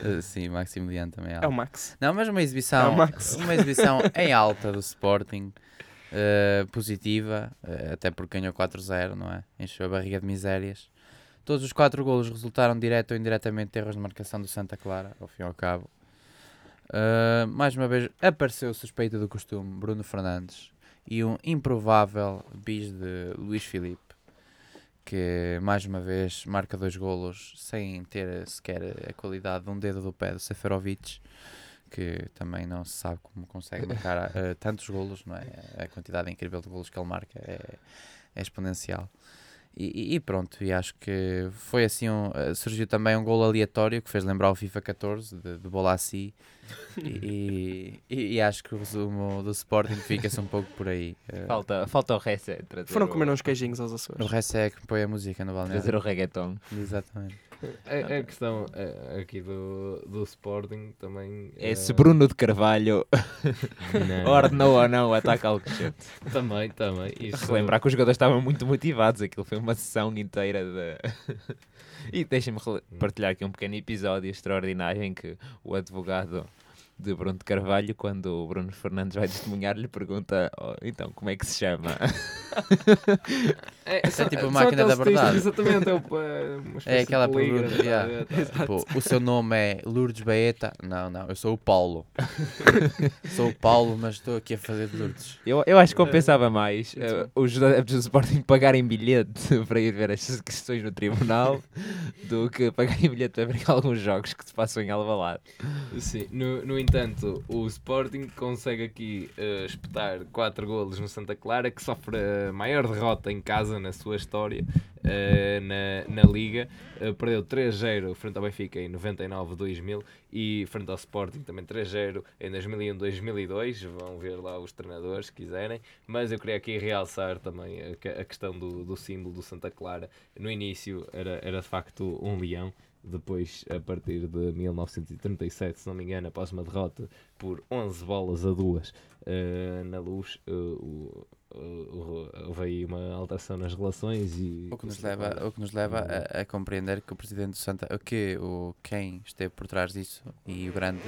eh, sim, Maximiliano também é É alto. o Max. Não, mas uma É exibição, o Max. uma exibição em alta do Sporting, eh, positiva, eh, até porque ganhou 4-0, não é? Encheu a barriga de misérias. Todos os quatro golos resultaram direto ou indiretamente de erros de marcação do Santa Clara, ao fim e ao cabo. Mais uma vez apareceu o suspeito do costume, Bruno Fernandes, e um improvável bis de Luís Filipe, que mais uma vez marca dois golos sem ter sequer a qualidade de um dedo do pé do Seferovic que também não se sabe como consegue [LAUGHS] marcar eh, tantos golos, não é? A quantidade incrível de golos que ele marca é, é exponencial. E, pronto, e acho que foi assim, um, eh, surgiu também um gol aleatório que fez lembrar o FIFA 14 de, de bola assim [LAUGHS] e, e, e acho que o resumo do Sporting fica-se um pouco por aí. Eh, Falta, falta o resto. Trazer Foram o- comer uns queijinhos aos o Açores. resto é que põe a música no Trazer balneário. o reggaeton. Exatamente. A, a questão eh, aqui do, do Sporting também. É eh, se Bruno de Carvalho [LAUGHS] ordenou ou não o ataque ao Alcochete. Também, também. Isso, Relembrar que os jogadores estavam muito motivados. Aquilo foi uma sessão inteira de. [LAUGHS] e deixem-me rele- partilhar aqui um pequeno episódio extraordinário em que o advogado de Bruno de Carvalho, quando o Bruno Fernandes vai testemunhar, lhe pergunta: "Oh, então, como é que se chama? É, só- tipo a máquina da verdade. Exatamente, é, o, [LAUGHS] é, uma É aquela pergunta. yeah. tá tá. Tipo, o seu nome é Lourdes Baeta? Não, não, eu sou o Paulo. [LAUGHS] sou o Paulo, mas estou aqui a fazer de Lourdes. Eu, eu acho que compensava mais eh, os adeptos do Sporting pagarem bilhete [LAUGHS] para ir ver estas questões no tribunal do que pagarem bilhete para ver alguns jogos que se passam em Alvalade. Sim, no, no entanto, o Sporting consegue aqui eh, espetar 4 golos no Santa Clara, que sofre a maior derrota em casa na sua história. eh, na, na Liga. Eh, perdeu 3-0 frente ao Benfica em 99-2000 e frente ao Sporting também 3-0 em 2001-2002. Vão ver lá os treinadores se quiserem. Mas eu queria aqui realçar também a, a questão do, do símbolo do Santa Clara. No início era, era de facto um leão. Depois, a partir de 1937, se não me engano, após uma derrota por 11 bolas a duas eh, na luz, o- o- houve aí uma alteração nas relações e O que nos leva, o que nos leva a, a compreender que o presidente do Santa, o que o quem esteve por trás disso? E o grande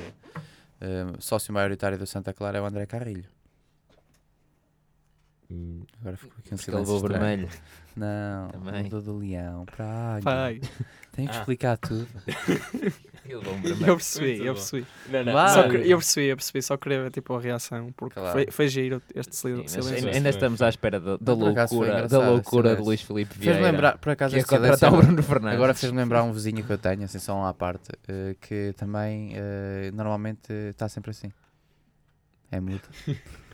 eh, sócio maioritário do Santa Clara é o André Carrilho. Hum, Agora ficou aqui um Porque ele silêncio levou estranho. vermelho. Não, Também. mudou do leão para águia. Pai, Tenho que Ah. explicar tudo. [LAUGHS] Ele levou um eu vermelho. percebi, Muito eu bom. percebi. Não, não, Vá. Só que- eu percebi, eu percebi, só queria ver tipo a reação, porque Claro. foi, foi giro este Sim, mas silêncio. ainda, ainda estamos à espera da, da Por acaso foi loucura, da engraçado loucura de Luís Filipe Fez-me Vieira. lembrar, por acaso, que ia este silêncio contratar o agora- Bruno Fernandes. Agora fez-me lembrar um vizinho que eu tenho, assim só um à parte, eh, que também eh, normalmente está sempre assim. É mudo. [LAUGHS]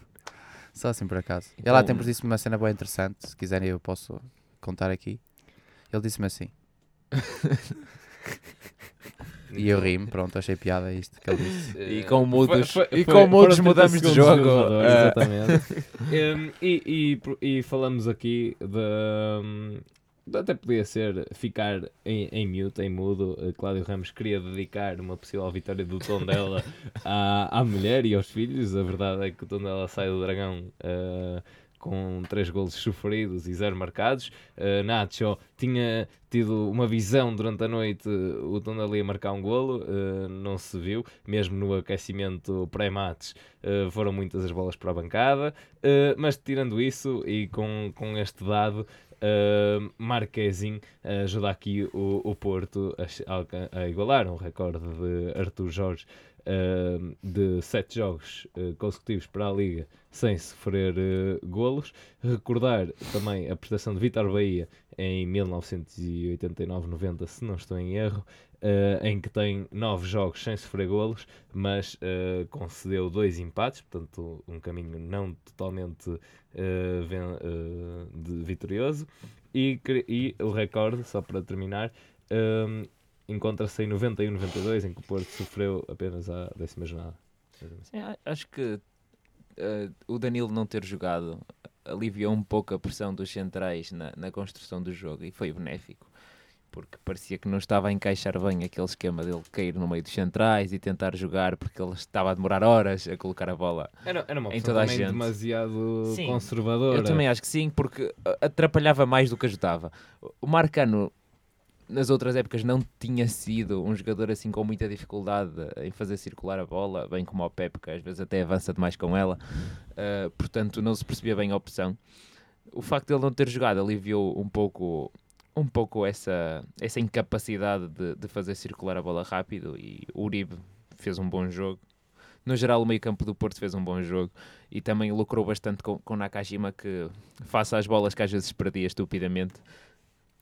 só assim por acaso. Ele há Então- tempos disse-me uma cena bem interessante, se quiserem eu posso contar aqui. Ele disse-me assim, e eu ri-me, pronto, achei piada isto que ele disse. [LAUGHS] E com mudos- foi- foi- e foi- com mudos foram 30 mudamos de jogo. elevador, Ah. Exatamente. [LAUGHS] Hum, e, e, e falamos aqui de. Até podia ser ficar em, em mute, em mudo. Eh, Cláudio Ramos queria dedicar uma possível vitória do Tondela [LAUGHS] à, à mulher e aos filhos. A verdade é que o Tondela sai do Dragão eh, com 3 golos sofridos e 0 marcados. Uh, Nacho tinha tido uma visão durante a noite, o Tondela ia marcar um golo, uh, não se viu, mesmo no aquecimento pré-mates uh, foram muitas as bolas para a bancada, uh, mas tirando isso e com, com este dado, uh, ajuda aqui o, o Porto a, a igualar um recorde de Artur Jorge uh, de 7 jogos uh, consecutivos para a Liga sem sofrer uh, golos. Recordar também a prestação de Vitor Bahia em 1989-90, se não estou em erro, eh, em que tem nove jogos sem sofrer golos, mas concedeu dois empates, portanto um caminho não totalmente vitorioso. E, e o recorde, só para terminar, eh, encontra-se em 91-92, em que o Porto sofreu apenas a décima jornada. A- acho que eh, o Danilo não ter jogado aliviou um pouco a pressão dos centrais na, na construção do jogo e foi benéfico. Porque parecia que não estava a encaixar bem aquele esquema dele cair no meio dos centrais e tentar jogar porque ele estava a demorar horas a colocar a bola. Era, era uma Em toda a gente. demasiado Sim, conservadora. Eu também acho que sim, porque uh, atrapalhava mais do que ajudava. O Marcano, nas outras épocas, não tinha sido um jogador assim com muita dificuldade em fazer circular a bola, bem como o Pepe, que às vezes até avança demais com ela. Uh, portanto, não se percebia bem a opção. O facto de ele não ter jogado aliviou um pouco, um pouco essa, essa incapacidade de, de fazer circular a bola rápido e o Uribe fez um bom jogo. No geral, o meio-campo do Porto fez um bom jogo e também lucrou bastante com, com Nakajima, que, face às bolas que às vezes perdia estupidamente,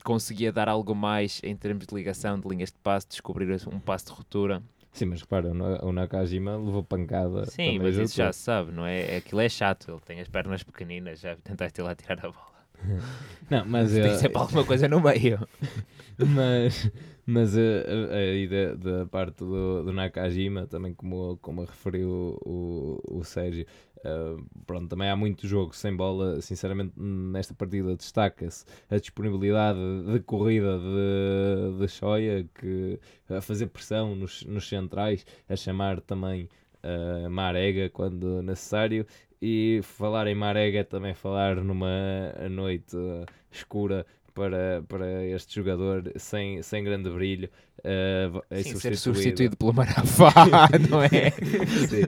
conseguia dar algo mais em termos de ligação, de linhas de passe, descobrir um passe de ruptura. Sim, mas repara, o Na- o Nakajima levou pancada. Sim, mas isso já se sabe, não é? Aquilo é chato, ele tem as pernas pequeninas, já tentaste ir lá tirar a bola. [LAUGHS] Não, mas, Tem eh, sempre alguma coisa no meio. [LAUGHS] mas, mas eh, a- aí da, da parte do, do Nakajima, também como, como referiu o, o Sérgio, eh, pronto, também há muito jogo sem bola. Sinceramente, nesta partida destaca-se a disponibilidade de corrida de, de Shoya, que a fazer pressão nos, nos centrais, a chamar também eh, Marega quando necessário. E falar em Marega é também falar numa noite eh, escura para, para este jogador sem, sem grande brilho. Eh, é Sim, ser substituído pelo Marafá, [LAUGHS] não é? [LAUGHS] Sim.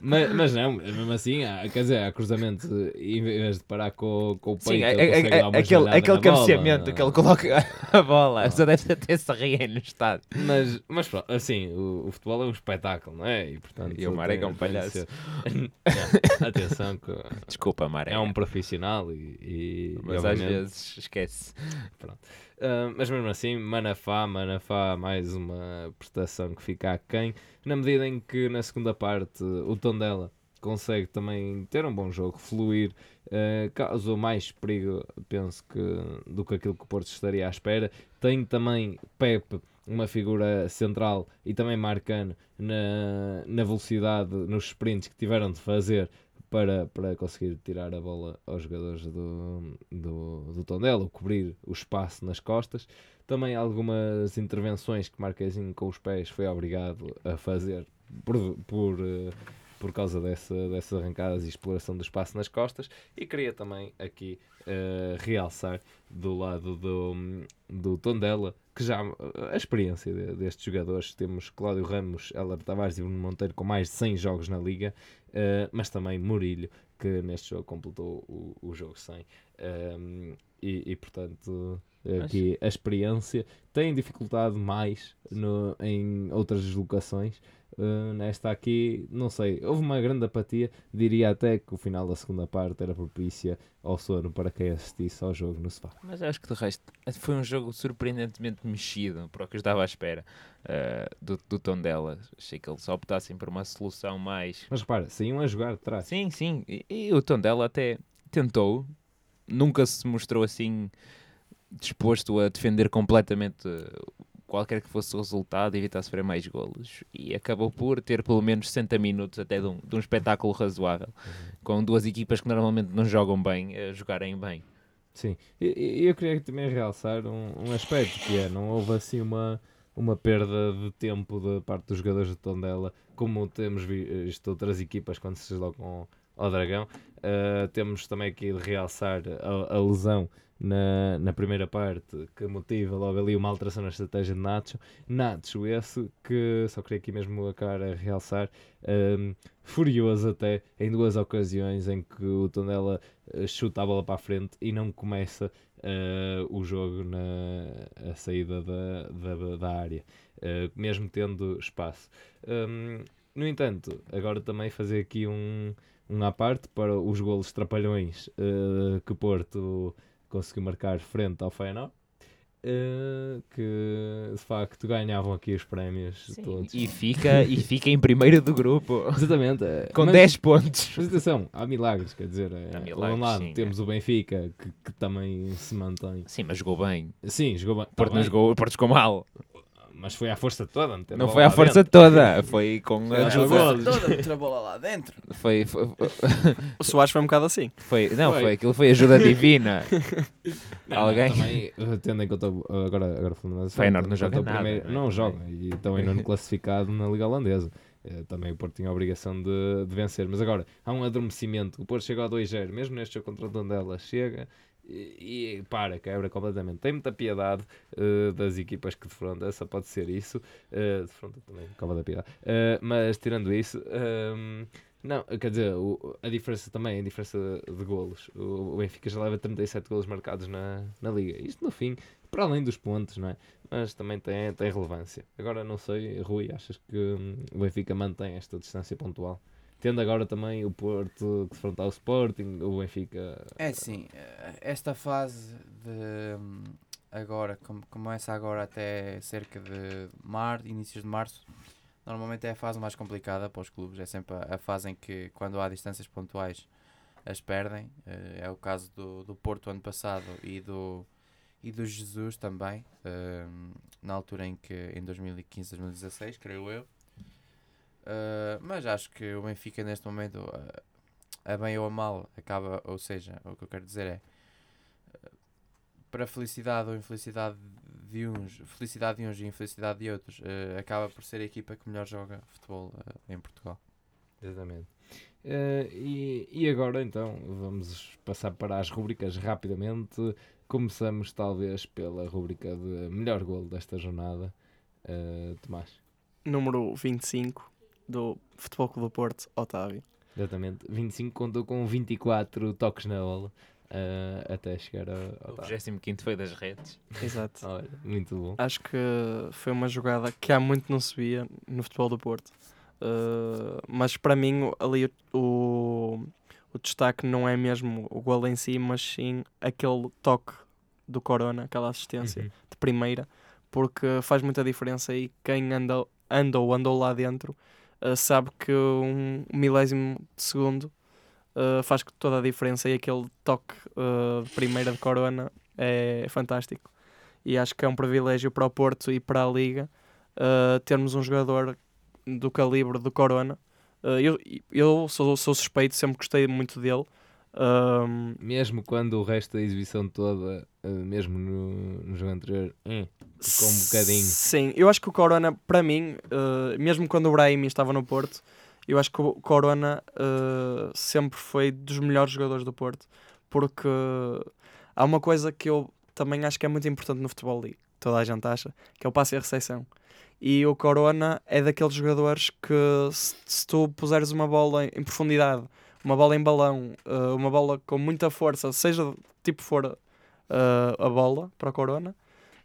mas, mas, não, mesmo assim, há, quer dizer, há cruzamento, em vez de parar com, com o peito, Sim, é- é- é- dar uma aquele, aquele bola. cabeceamento que ele coloca [LAUGHS] a bola, só deve até se riem no estádio. Mas, mas pronto, assim, o, o futebol é um espetáculo, não é? E, portanto, E o Marega é um palhaço. Não, atenção, que Desculpa, Maré. é um profissional e, e, Mas às vezes esquece. Ah, mas mesmo assim, Manafá, Manafá, mais uma prestação que fica aquém, na medida em que na segunda parte o Tondela consegue também ter um bom jogo, fluir, uh, causou mais perigo, penso que, do que aquilo que o Porto estaria à espera. Tem também Pepe, uma figura central e também Marcano na, na velocidade, nos sprints que tiveram de fazer para, para conseguir tirar a bola aos jogadores do, do, do Tondela, cobrir o espaço nas costas. Também algumas intervenções que Marquezinho com os pés foi obrigado a fazer por, por, eh, por causa dessa, dessas arrancadas e exploração do espaço nas costas. E queria também aqui uh, realçar do lado do, do Tondela que já a experiência de, destes jogadores. Temos Cláudio Ramos, Heller Tavares e Bruno Monteiro com mais de 100 jogos na Liga uh, mas também Murilho, que neste jogo completou o, o jogo sem. Um, ehm, e, e, portanto, aqui a experiência tem dificultade mais no, em outras deslocações. Uh, nesta aqui, não sei, houve uma grande apatia. Diria até que o final da segunda parte era propícia ao sono para quem assistisse ao jogo no sofá. Mas acho que de resto foi um jogo surpreendentemente mexido para o que eu estava à espera uh, do, do tom dela. Achei que eles optassem por uma solução mais. Mas repara, saíam a jogar de trás. Sim, sim, e, e o tom dela até tentou, nunca se mostrou assim disposto a defender completamente qualquer que fosse o resultado, evitar sofrer mais golos. E acabou por ter pelo menos 60 minutos até de um, de um espetáculo razoável, uhum. com duas equipas que normalmente não jogam bem, a jogarem bem. Sim, e eu queria também realçar um, um aspecto que é, não houve assim uma, uma perda de tempo da parte dos jogadores de Tondela, como temos visto outras equipas quando se deslocam ao Dragão. Uh, temos também aqui de realçar a, a lesão na, na primeira parte que motiva logo ali uma alteração na estratégia de Nacho. Nacho, esse que só queria aqui mesmo a cara realçar, um, furioso até em duas ocasiões em que o Tondela eh, chuta a bola para a frente e não começa uh, o jogo na a saída da, da, da área, uh, mesmo tendo espaço. Um, no entanto, agora também fazer aqui um, um à parte para os golos trapalhões uh, que Porto conseguiu marcar frente ao Feyenoord. Uh, que de facto ganhavam aqui os prémios Sim, todos. E fica, e fica em primeiro do grupo. [LAUGHS] Exatamente. Com mas, 10 pontos. Mas atenção, há milagres, quer dizer, há milagres, um lado sim, temos é. o Benfica que, que, também se mantém. Sim, mas jogou bem. Sim, jogou bem. Porto, tá não jogou, Porto jogou mal mas foi à força toda. Não foi à força dentro. toda, foi com a ajuda. toda, a bola lá dentro. [LAUGHS] Foi, foi, foi... [LAUGHS] o Soares foi um bocado assim. Foi, não, foi, foi aquilo foi ajuda divina. [LAUGHS] não, Alguém? Também, tendo em conta, agora, agora falando mais Feyenoord não joga nada. Primeiro, não, não joga, e também não classificado na Liga Holandesa. Eh, também o Porto tinha a obrigação de, de vencer. Mas agora, há um adormecimento. O Porto chega a 2-0, mesmo neste jogo contra o Tondela, chega e, e, para, quebra completamente. Tem muita piedade uh, das equipas que defronta, essa pode ser isso. Uh, defronta também, cova da piedade. Uh, mas tirando isso, um, não, quer dizer, o, a diferença também, a diferença de golos. O, o, Benfica já leva 37 golos marcados na, na Liga. Isto no fim, para além dos pontos, não é? Mas também tem, tem relevância. Agora não sei, Rui, achas que um, o Benfica mantém esta distância pontual? Tendo agora também o Porto que defrontar o Sporting, o Benfica. É sim, eh, esta fase de agora, começa agora até cerca de mar, inícios de março, normalmente é a fase mais complicada para os clubes, é sempre a, fase em que quando há distâncias pontuais as perdem, eh, é o caso do, do Porto ano passado e do e do Jesus também, hum, na altura em que em 2015, 2016, creio eu, Uh, mas acho que o Benfica neste momento, uh, a bem ou a mal, acaba, ou seja, o que eu quero dizer é uh, para felicidade ou infelicidade de uns, felicidade de uns e infelicidade de outros, acaba por ser a equipa que melhor joga futebol em Portugal. Exatamente. e, e agora então vamos passar para as rubricas rapidamente. Começamos talvez pela rubrica de melhor golo desta jornada. Tomás. Número 25, do Futebol Clube do Porto, Otávio. Exatamente. 25 contou com 24 toques na bola. Uh, até chegar ao. O 25 foi das redes. Exato. [LAUGHS] Olha, muito bom. Acho que foi uma jogada que há muito não se via no futebol do Porto. Uh, mas para mim, ali o, o destaque não é mesmo o gol em si, mas sim aquele toque do Corona, aquela assistência uhum. de primeira, porque faz muita diferença aí quem anda, anda ou andou lá dentro uh, sabe que um milésimo de segundo uh, faz toda a diferença e aquele toque uh, de primeira de Corona é fantástico. E acho que é um privilégio para o Porto e para a Liga termos um jogador do calibre do Corona. Eu eu sou, sou suspeito, sempre gostei muito dele. Um, Mesmo quando o resto da exibição toda, mesmo no, no jogo anterior, hum, ficou um bocadinho. Sim, eu acho que o Corona, para mim, uh, mesmo quando o Brahim estava no Porto, eu acho que o Corona uh, sempre foi dos melhores jogadores do Porto, porque há uma coisa que eu também acho que é muito importante no futebol league, toda a gente acha, que é o passe e a recepção. E o Corona é daqueles jogadores que se, se tu puseres uma bola em profundidade, uma bola em balão, uh, uma bola com muita força, seja tipo for uh, a bola para o Corona,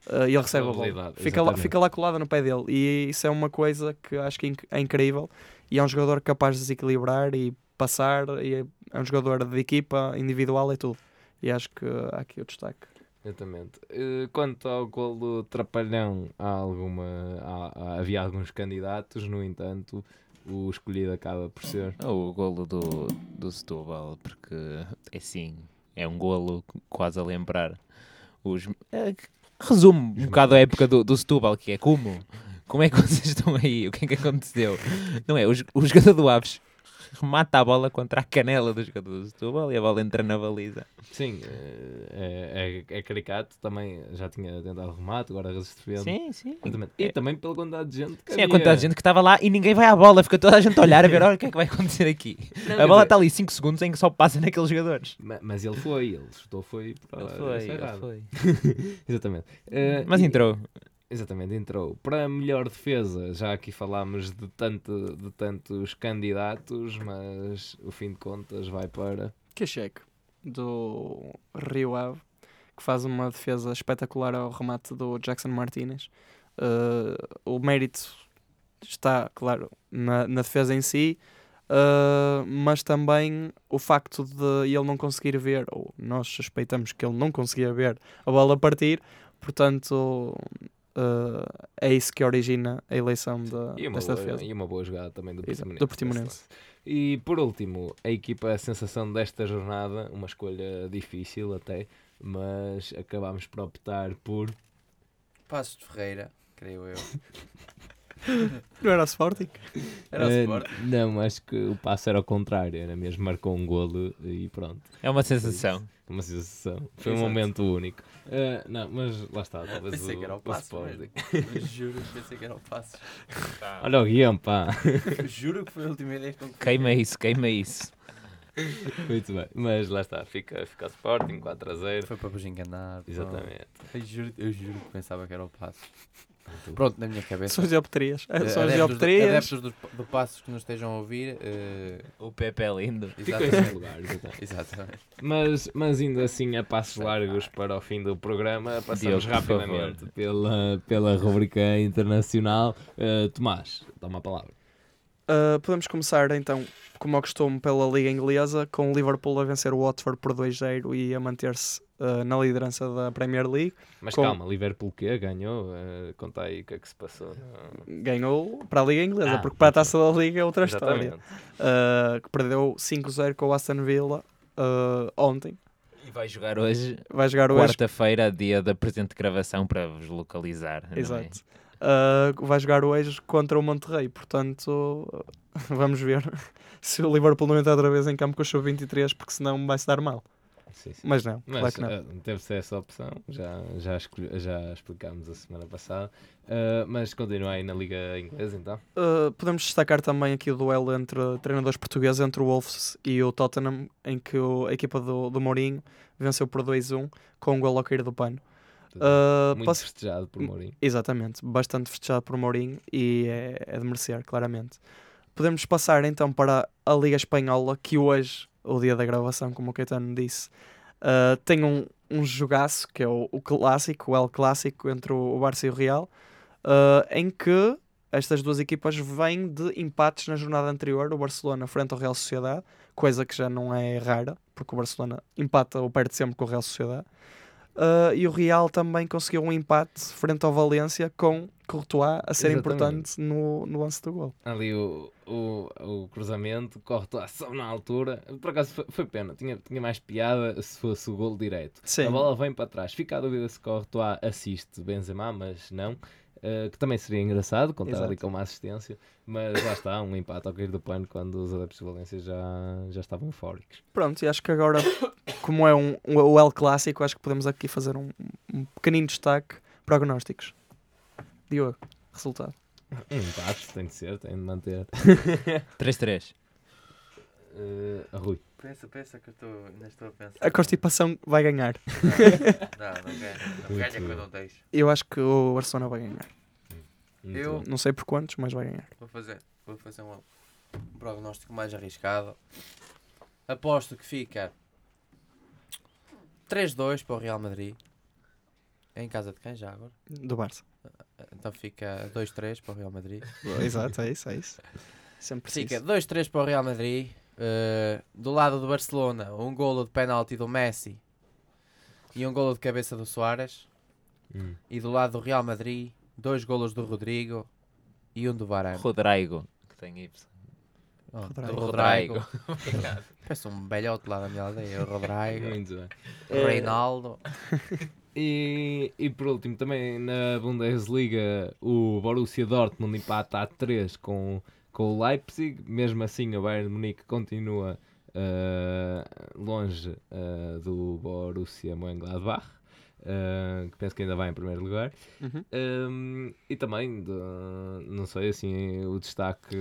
uh, ele recebe a bola. Fica lá, fica lá colada no pé dele. E isso é uma coisa que acho que é incrível. E é um jogador capaz de desequilibrar e passar. E é um jogador de equipa, individual, é tudo. E acho que há aqui o destaque. Exatamente. Quanto ao golo trapalhão, há alguma, há, há, havia alguns candidatos, no entanto, o escolhido acaba por ser. O golo do, do Setúbal, porque é assim, é um golo quase a lembrar os. É, resume um bocado a época do, do Setúbal, que é como? Como é que vocês estão aí? O que é que aconteceu? Não é? O, o jogador do Aves remata a bola contra a canela do jogador do Setúbal e a bola entra na baliza. Sim, é, é, é caricato, também já tinha tentado remate, agora resiste Sim, sim. E é. também pela quantidade de gente que Sim, havia. a quantidade de gente que estava lá e ninguém vai à bola, fica toda a gente a olhar a ver olha, o que é que vai acontecer aqui. Não, a bola está ali 5 segundos em que só passa naqueles jogadores. Mas, mas ele foi, ele chutou foi para ele foi, ele [LAUGHS] foi. Exatamente. Uh, mas entrou. Exatamente, entrou. Para melhor defesa, já aqui falámos de, tanto, de tantos candidatos, mas o fim de contas vai para. Kachek, do Rio Ave, que faz uma defesa espetacular ao remate do Jackson Martinez. Uh, o mérito está, claro, na, na defesa em si, uh, mas também o facto de ele não conseguir ver, ou nós suspeitamos que ele não conseguia ver a bola partir, portanto Uh, é isso que origina a eleição da, desta boa, defesa. E uma boa jogada também do Portimonense. Do Portimonense. E por último, a equipa, a sensação desta jornada, uma escolha difícil até, mas acabámos por optar por. Passos de Ferreira, creio eu. [LAUGHS] [LAUGHS] Não era o Sporting? Era o Sporting? Uh, não, acho que o passo era ao contrário, era mesmo, marcou um golo e pronto. É uma sensação. Uma sensação. Foi Exato. um momento único. Uh, não, mas lá está. Talvez pensei o, que era o passo. [LAUGHS] Juro que pensei que era o passo. Olha o guião, pá. Juro que foi a última ideia que Queima isso, queima isso. Muito bem, mas lá está, fica, fica o Sporting 4 a 0. Foi para vos enganar. Exatamente. Eu juro, eu juro que pensava que era o passo. Pronto, na minha cabeça. São as dioptrias. Uh, São as dioptrias. Adeptos do, do Passos que nos estejam a ouvir. Uh... O Pepe é lindo. Lugar. Exatamente. Mas, mas ainda assim, a passos largos para o fim do programa, passamos Diogo, rapidamente pela, pela rubrica internacional. Uh, Tomás, toma a palavra. Uh, podemos começar então, como ao costume, pela Liga Inglesa, com o Liverpool a vencer o Watford por 2-0 e a manter-se uh, na liderança da Premier League. Mas com... calma, Liverpool que ganhou? Uh, conta aí o que é que se passou. Ganhou para a Liga Inglesa, ah, porque para a taça da Liga é outra Exatamente. história. Uh, que perdeu 5-0 com o Aston Villa ontem. E vai jogar hoje, vai jogar hoje. quarta-feira, dia da presente gravação, para vos localizar. É? Exato. É? Vai jogar hoje contra o Monterrey, portanto, [LAUGHS] vamos ver [LAUGHS] se o Liverpool não entrar outra vez em campo com o show 23, porque senão vai-se dar mal. Sim, sim. Mas não, Mas, claro não. Uh, deve ser essa opção, já, já, já explicámos a semana passada. Uh, mas continua aí na Liga Inglesa então? Uh, podemos destacar também aqui o duelo entre treinadores portugueses, entre o Wolves e o Tottenham, em que o, a equipa do, do Mourinho venceu por 2-1 com um gol ao cair do pano. Uh, Muito posso... festejado por Mourinho. Exatamente, bastante festejado por Mourinho e é, é de merecer, claramente. Podemos passar então para a Liga Espanhola, que hoje o dia da gravação, como o Caetano disse, uh, tem um, um jogaço que é o, o clássico, o El Clássico entre o, o Barça e o Real, uh, em que estas duas equipas vêm de empates na jornada anterior, o Barcelona frente ao Real Sociedade, coisa que já não é rara, porque o Barcelona empata ou perde sempre com o Real Sociedade. Uh, e o Real também conseguiu um empate frente ao Valência com Courtois a ser Exatamente. importante no, no lance do gol. Ali o, o, o cruzamento, corre toda só na altura. Por acaso foi, foi pena, tinha, tinha mais piada se fosse o gol direto. Sim. A bola vem para trás. Fica a dúvida se Courtois assiste Benzema, mas não. Uh, que também seria engraçado contar ali Exato. com uma assistência, mas lá está, um empate ao cair do pano quando os adeptos de Valência já, já estavam eufóricos. Pronto, e acho que agora, como é um, um- o El Clássico, acho que podemos aqui fazer um, um pequenino destaque prognósticos. Diogo, resultado. Um empate tem de ser, tem de manter. [LAUGHS] [LAUGHS] 3-3. Uh, a Rui. Pensa, pensa que eu estou, ainda estou a pensar. A constipação vai ganhar. Não, não ganha. Não ganha quando eu deixo. Eu acho que o Barcelona vai ganhar. Eu-. Não sei por quantos, mas vai ganhar. Vou fazer, vou fazer um, um prognóstico mais arriscado. Aposto que fica 3-2 para o Real Madrid. É em casa de quem já agora? Do Barça. Então fica 2-3 para o Real Madrid. Exato, é isso, é isso. Sempre Fica preciso. 2-3 para o Real Madrid. Uh, do lado do Barcelona, um golo de penalti do Messi e um golo de cabeça do Soares. Hum. E do lado do Real Madrid, dois golos do Rodrigo e um do Varane. Rodrigo. Que tem Y. Oh, Rodrigo. do Rodrigo. [LAUGHS] Parece um belhote lá da minha aldeia. O Rodrigo, Muito bem. o Reinaldo. [LAUGHS] E, e por último, também na Bundesliga, o Borussia Dortmund empata a 3 com, com o Leipzig. Mesmo assim, o Bayern de Munique continua ah, longe ah, do Borussia Mönchengladbach, ah, que penso que ainda vai em primeiro lugar. Uhum. Um, e também, de, não sei, assim, o destaque...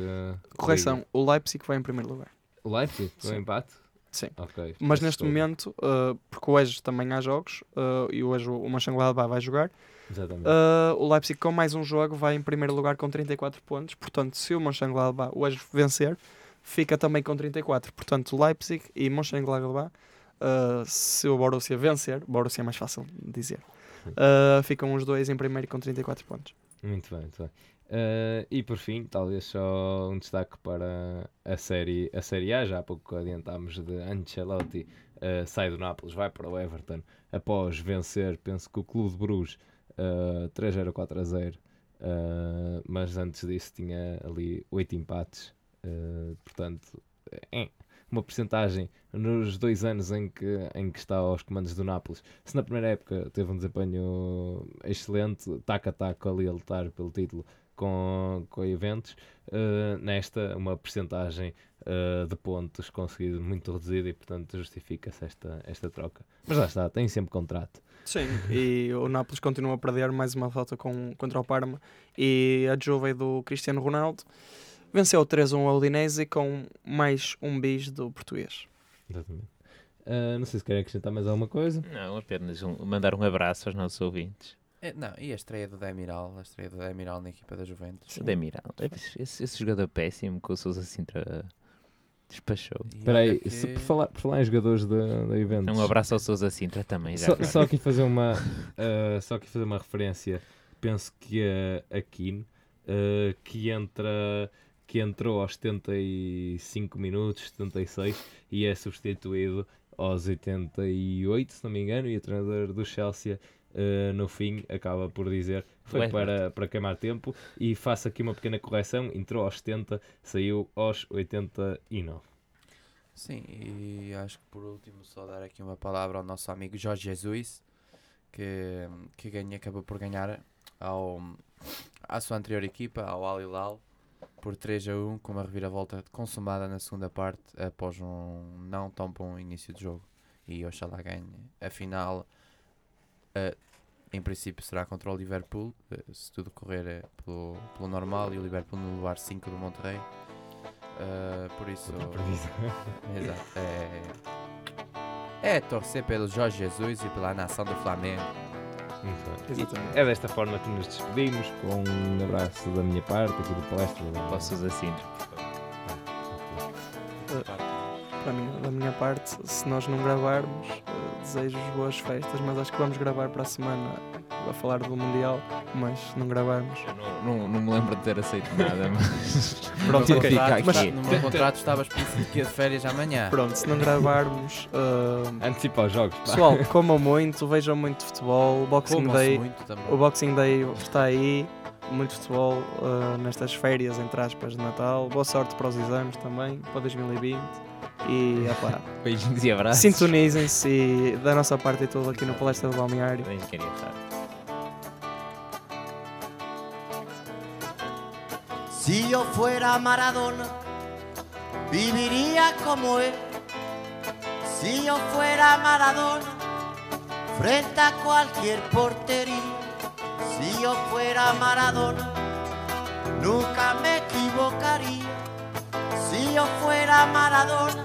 Correção, o Leipzig vai em primeiro lugar. O Leipzig, com empate? Sim. Ok. Mas neste momento, uh, porque hoje também há jogos, uh, e hoje o Mönchengladbach vai jogar. Uh, o Leipzig com mais um jogo vai em primeiro lugar com 34 pontos, portanto se o Mönchengladbach hoje vencer, fica também com 34, portanto Leipzig e Mönchengladbach, uh, se o Borussia vencer, Borussia é mais fácil de dizer, uh, ficam os dois em primeiro com 34 pontos. Muito bem, muito bem. Eh, e por fim, talvez só um destaque para a série, a série A. Já há pouco adiantámos de Ancelotti eh, sai do Nápoles, vai para o Everton após vencer, penso que o Clube de Bruges eh, 3-0, 4-0. eh, mas antes disso tinha ali 8 empates. eh, portanto, é uma porcentagem nos dois anos em que, em que está aos comandos do Nápoles. Se na primeira época teve um desempenho excelente, taco a taco ali a lutar pelo título com, com eventos, eh, nesta uma porcentagem eh, de pontos conseguido muito reduzida e portanto justifica-se esta, esta troca. Mas lá está, tem sempre contrato. Sim, e o Nápoles continua a perder mais uma derrota com, contra o Parma e a Juve do Cristiano Ronaldo venceu 3-1 ao Udinese com mais um bis do português. Exatamente. Eh, não sei se querem acrescentar mais alguma coisa. Não, apenas um- mandar um abraço aos nossos ouvintes. É, não, e a estreia do Demiral, a estreia do Demiral na equipa da Juventus. O Demiral. Esse, esse jogador péssimo que o Sousa Sintra despachou. Espera aí, que- por, falar, por falar em jogadores da, da Juventus. Um abraço ao Sousa Sintra também. Já Só, agora. só aqui fazer uma [LAUGHS] uh, só aqui fazer uma referência penso que a, a Keane uh, que entra que entrou aos 75 minutos 76 e é substituído aos 88 se não me engano e o treinador do Chelsea uh, no fim acaba por dizer que foi Ué, para, para queimar tempo e faço aqui uma pequena correção entrou aos 70 saiu aos 89 Sim, e acho que por último só dar aqui uma palavra ao nosso amigo Jorge Jesus, que, que ganha, acabou por ganhar ao, à sua anterior equipa, ao Al Hilal, por 3 a 1, com uma reviravolta consumada na segunda parte, após um não tão bom início de jogo. E oxalá ganhe. A final, eh, em princípio, será contra o Liverpool, eh, se tudo correr eh, pelo, pelo normal e o Liverpool no lugar 5 do Monterrey. Eh, por isso. [LAUGHS] Exato. É, é torcer pelo Jorge Jesus e pela nação do Flamengo. É desta forma que nos despedimos, com um abraço da minha parte, aqui do palestra. Para o Sousa Sintra. Da da minha parte, se nós não gravarmos, eh, desejo boas festas, mas acho que vamos gravar para a semana a falar do Mundial, mas se não gravarmos. Eu não, não, não me lembro de ter aceito nada, [LAUGHS] mas. Pronto, no, ok. meu Fica contrato, aqui. no meu contrato estava explícito que ia de férias amanhã. Pronto, se não gravarmos, eh, Antecipa os jogos. pá. pessoal, comam muito, vejam muito futebol, o Boxing Day, muito também. o Boxing Day está aí, muito futebol uh, nestas férias, entre aspas, de Natal. Boa sorte para os exames também, para 2020. E, opá, [LAUGHS] Beijinhos e abraços. sintonizem-se e da nossa parte e tudo aqui no Palestra do Balneário. Nem queria errar. Si yo fuera Maradona, viviría como él. Si yo fuera Maradona, frente a cualquier portería. Si yo fuera Maradona, nunca me equivocaría. Si yo fuera Maradona,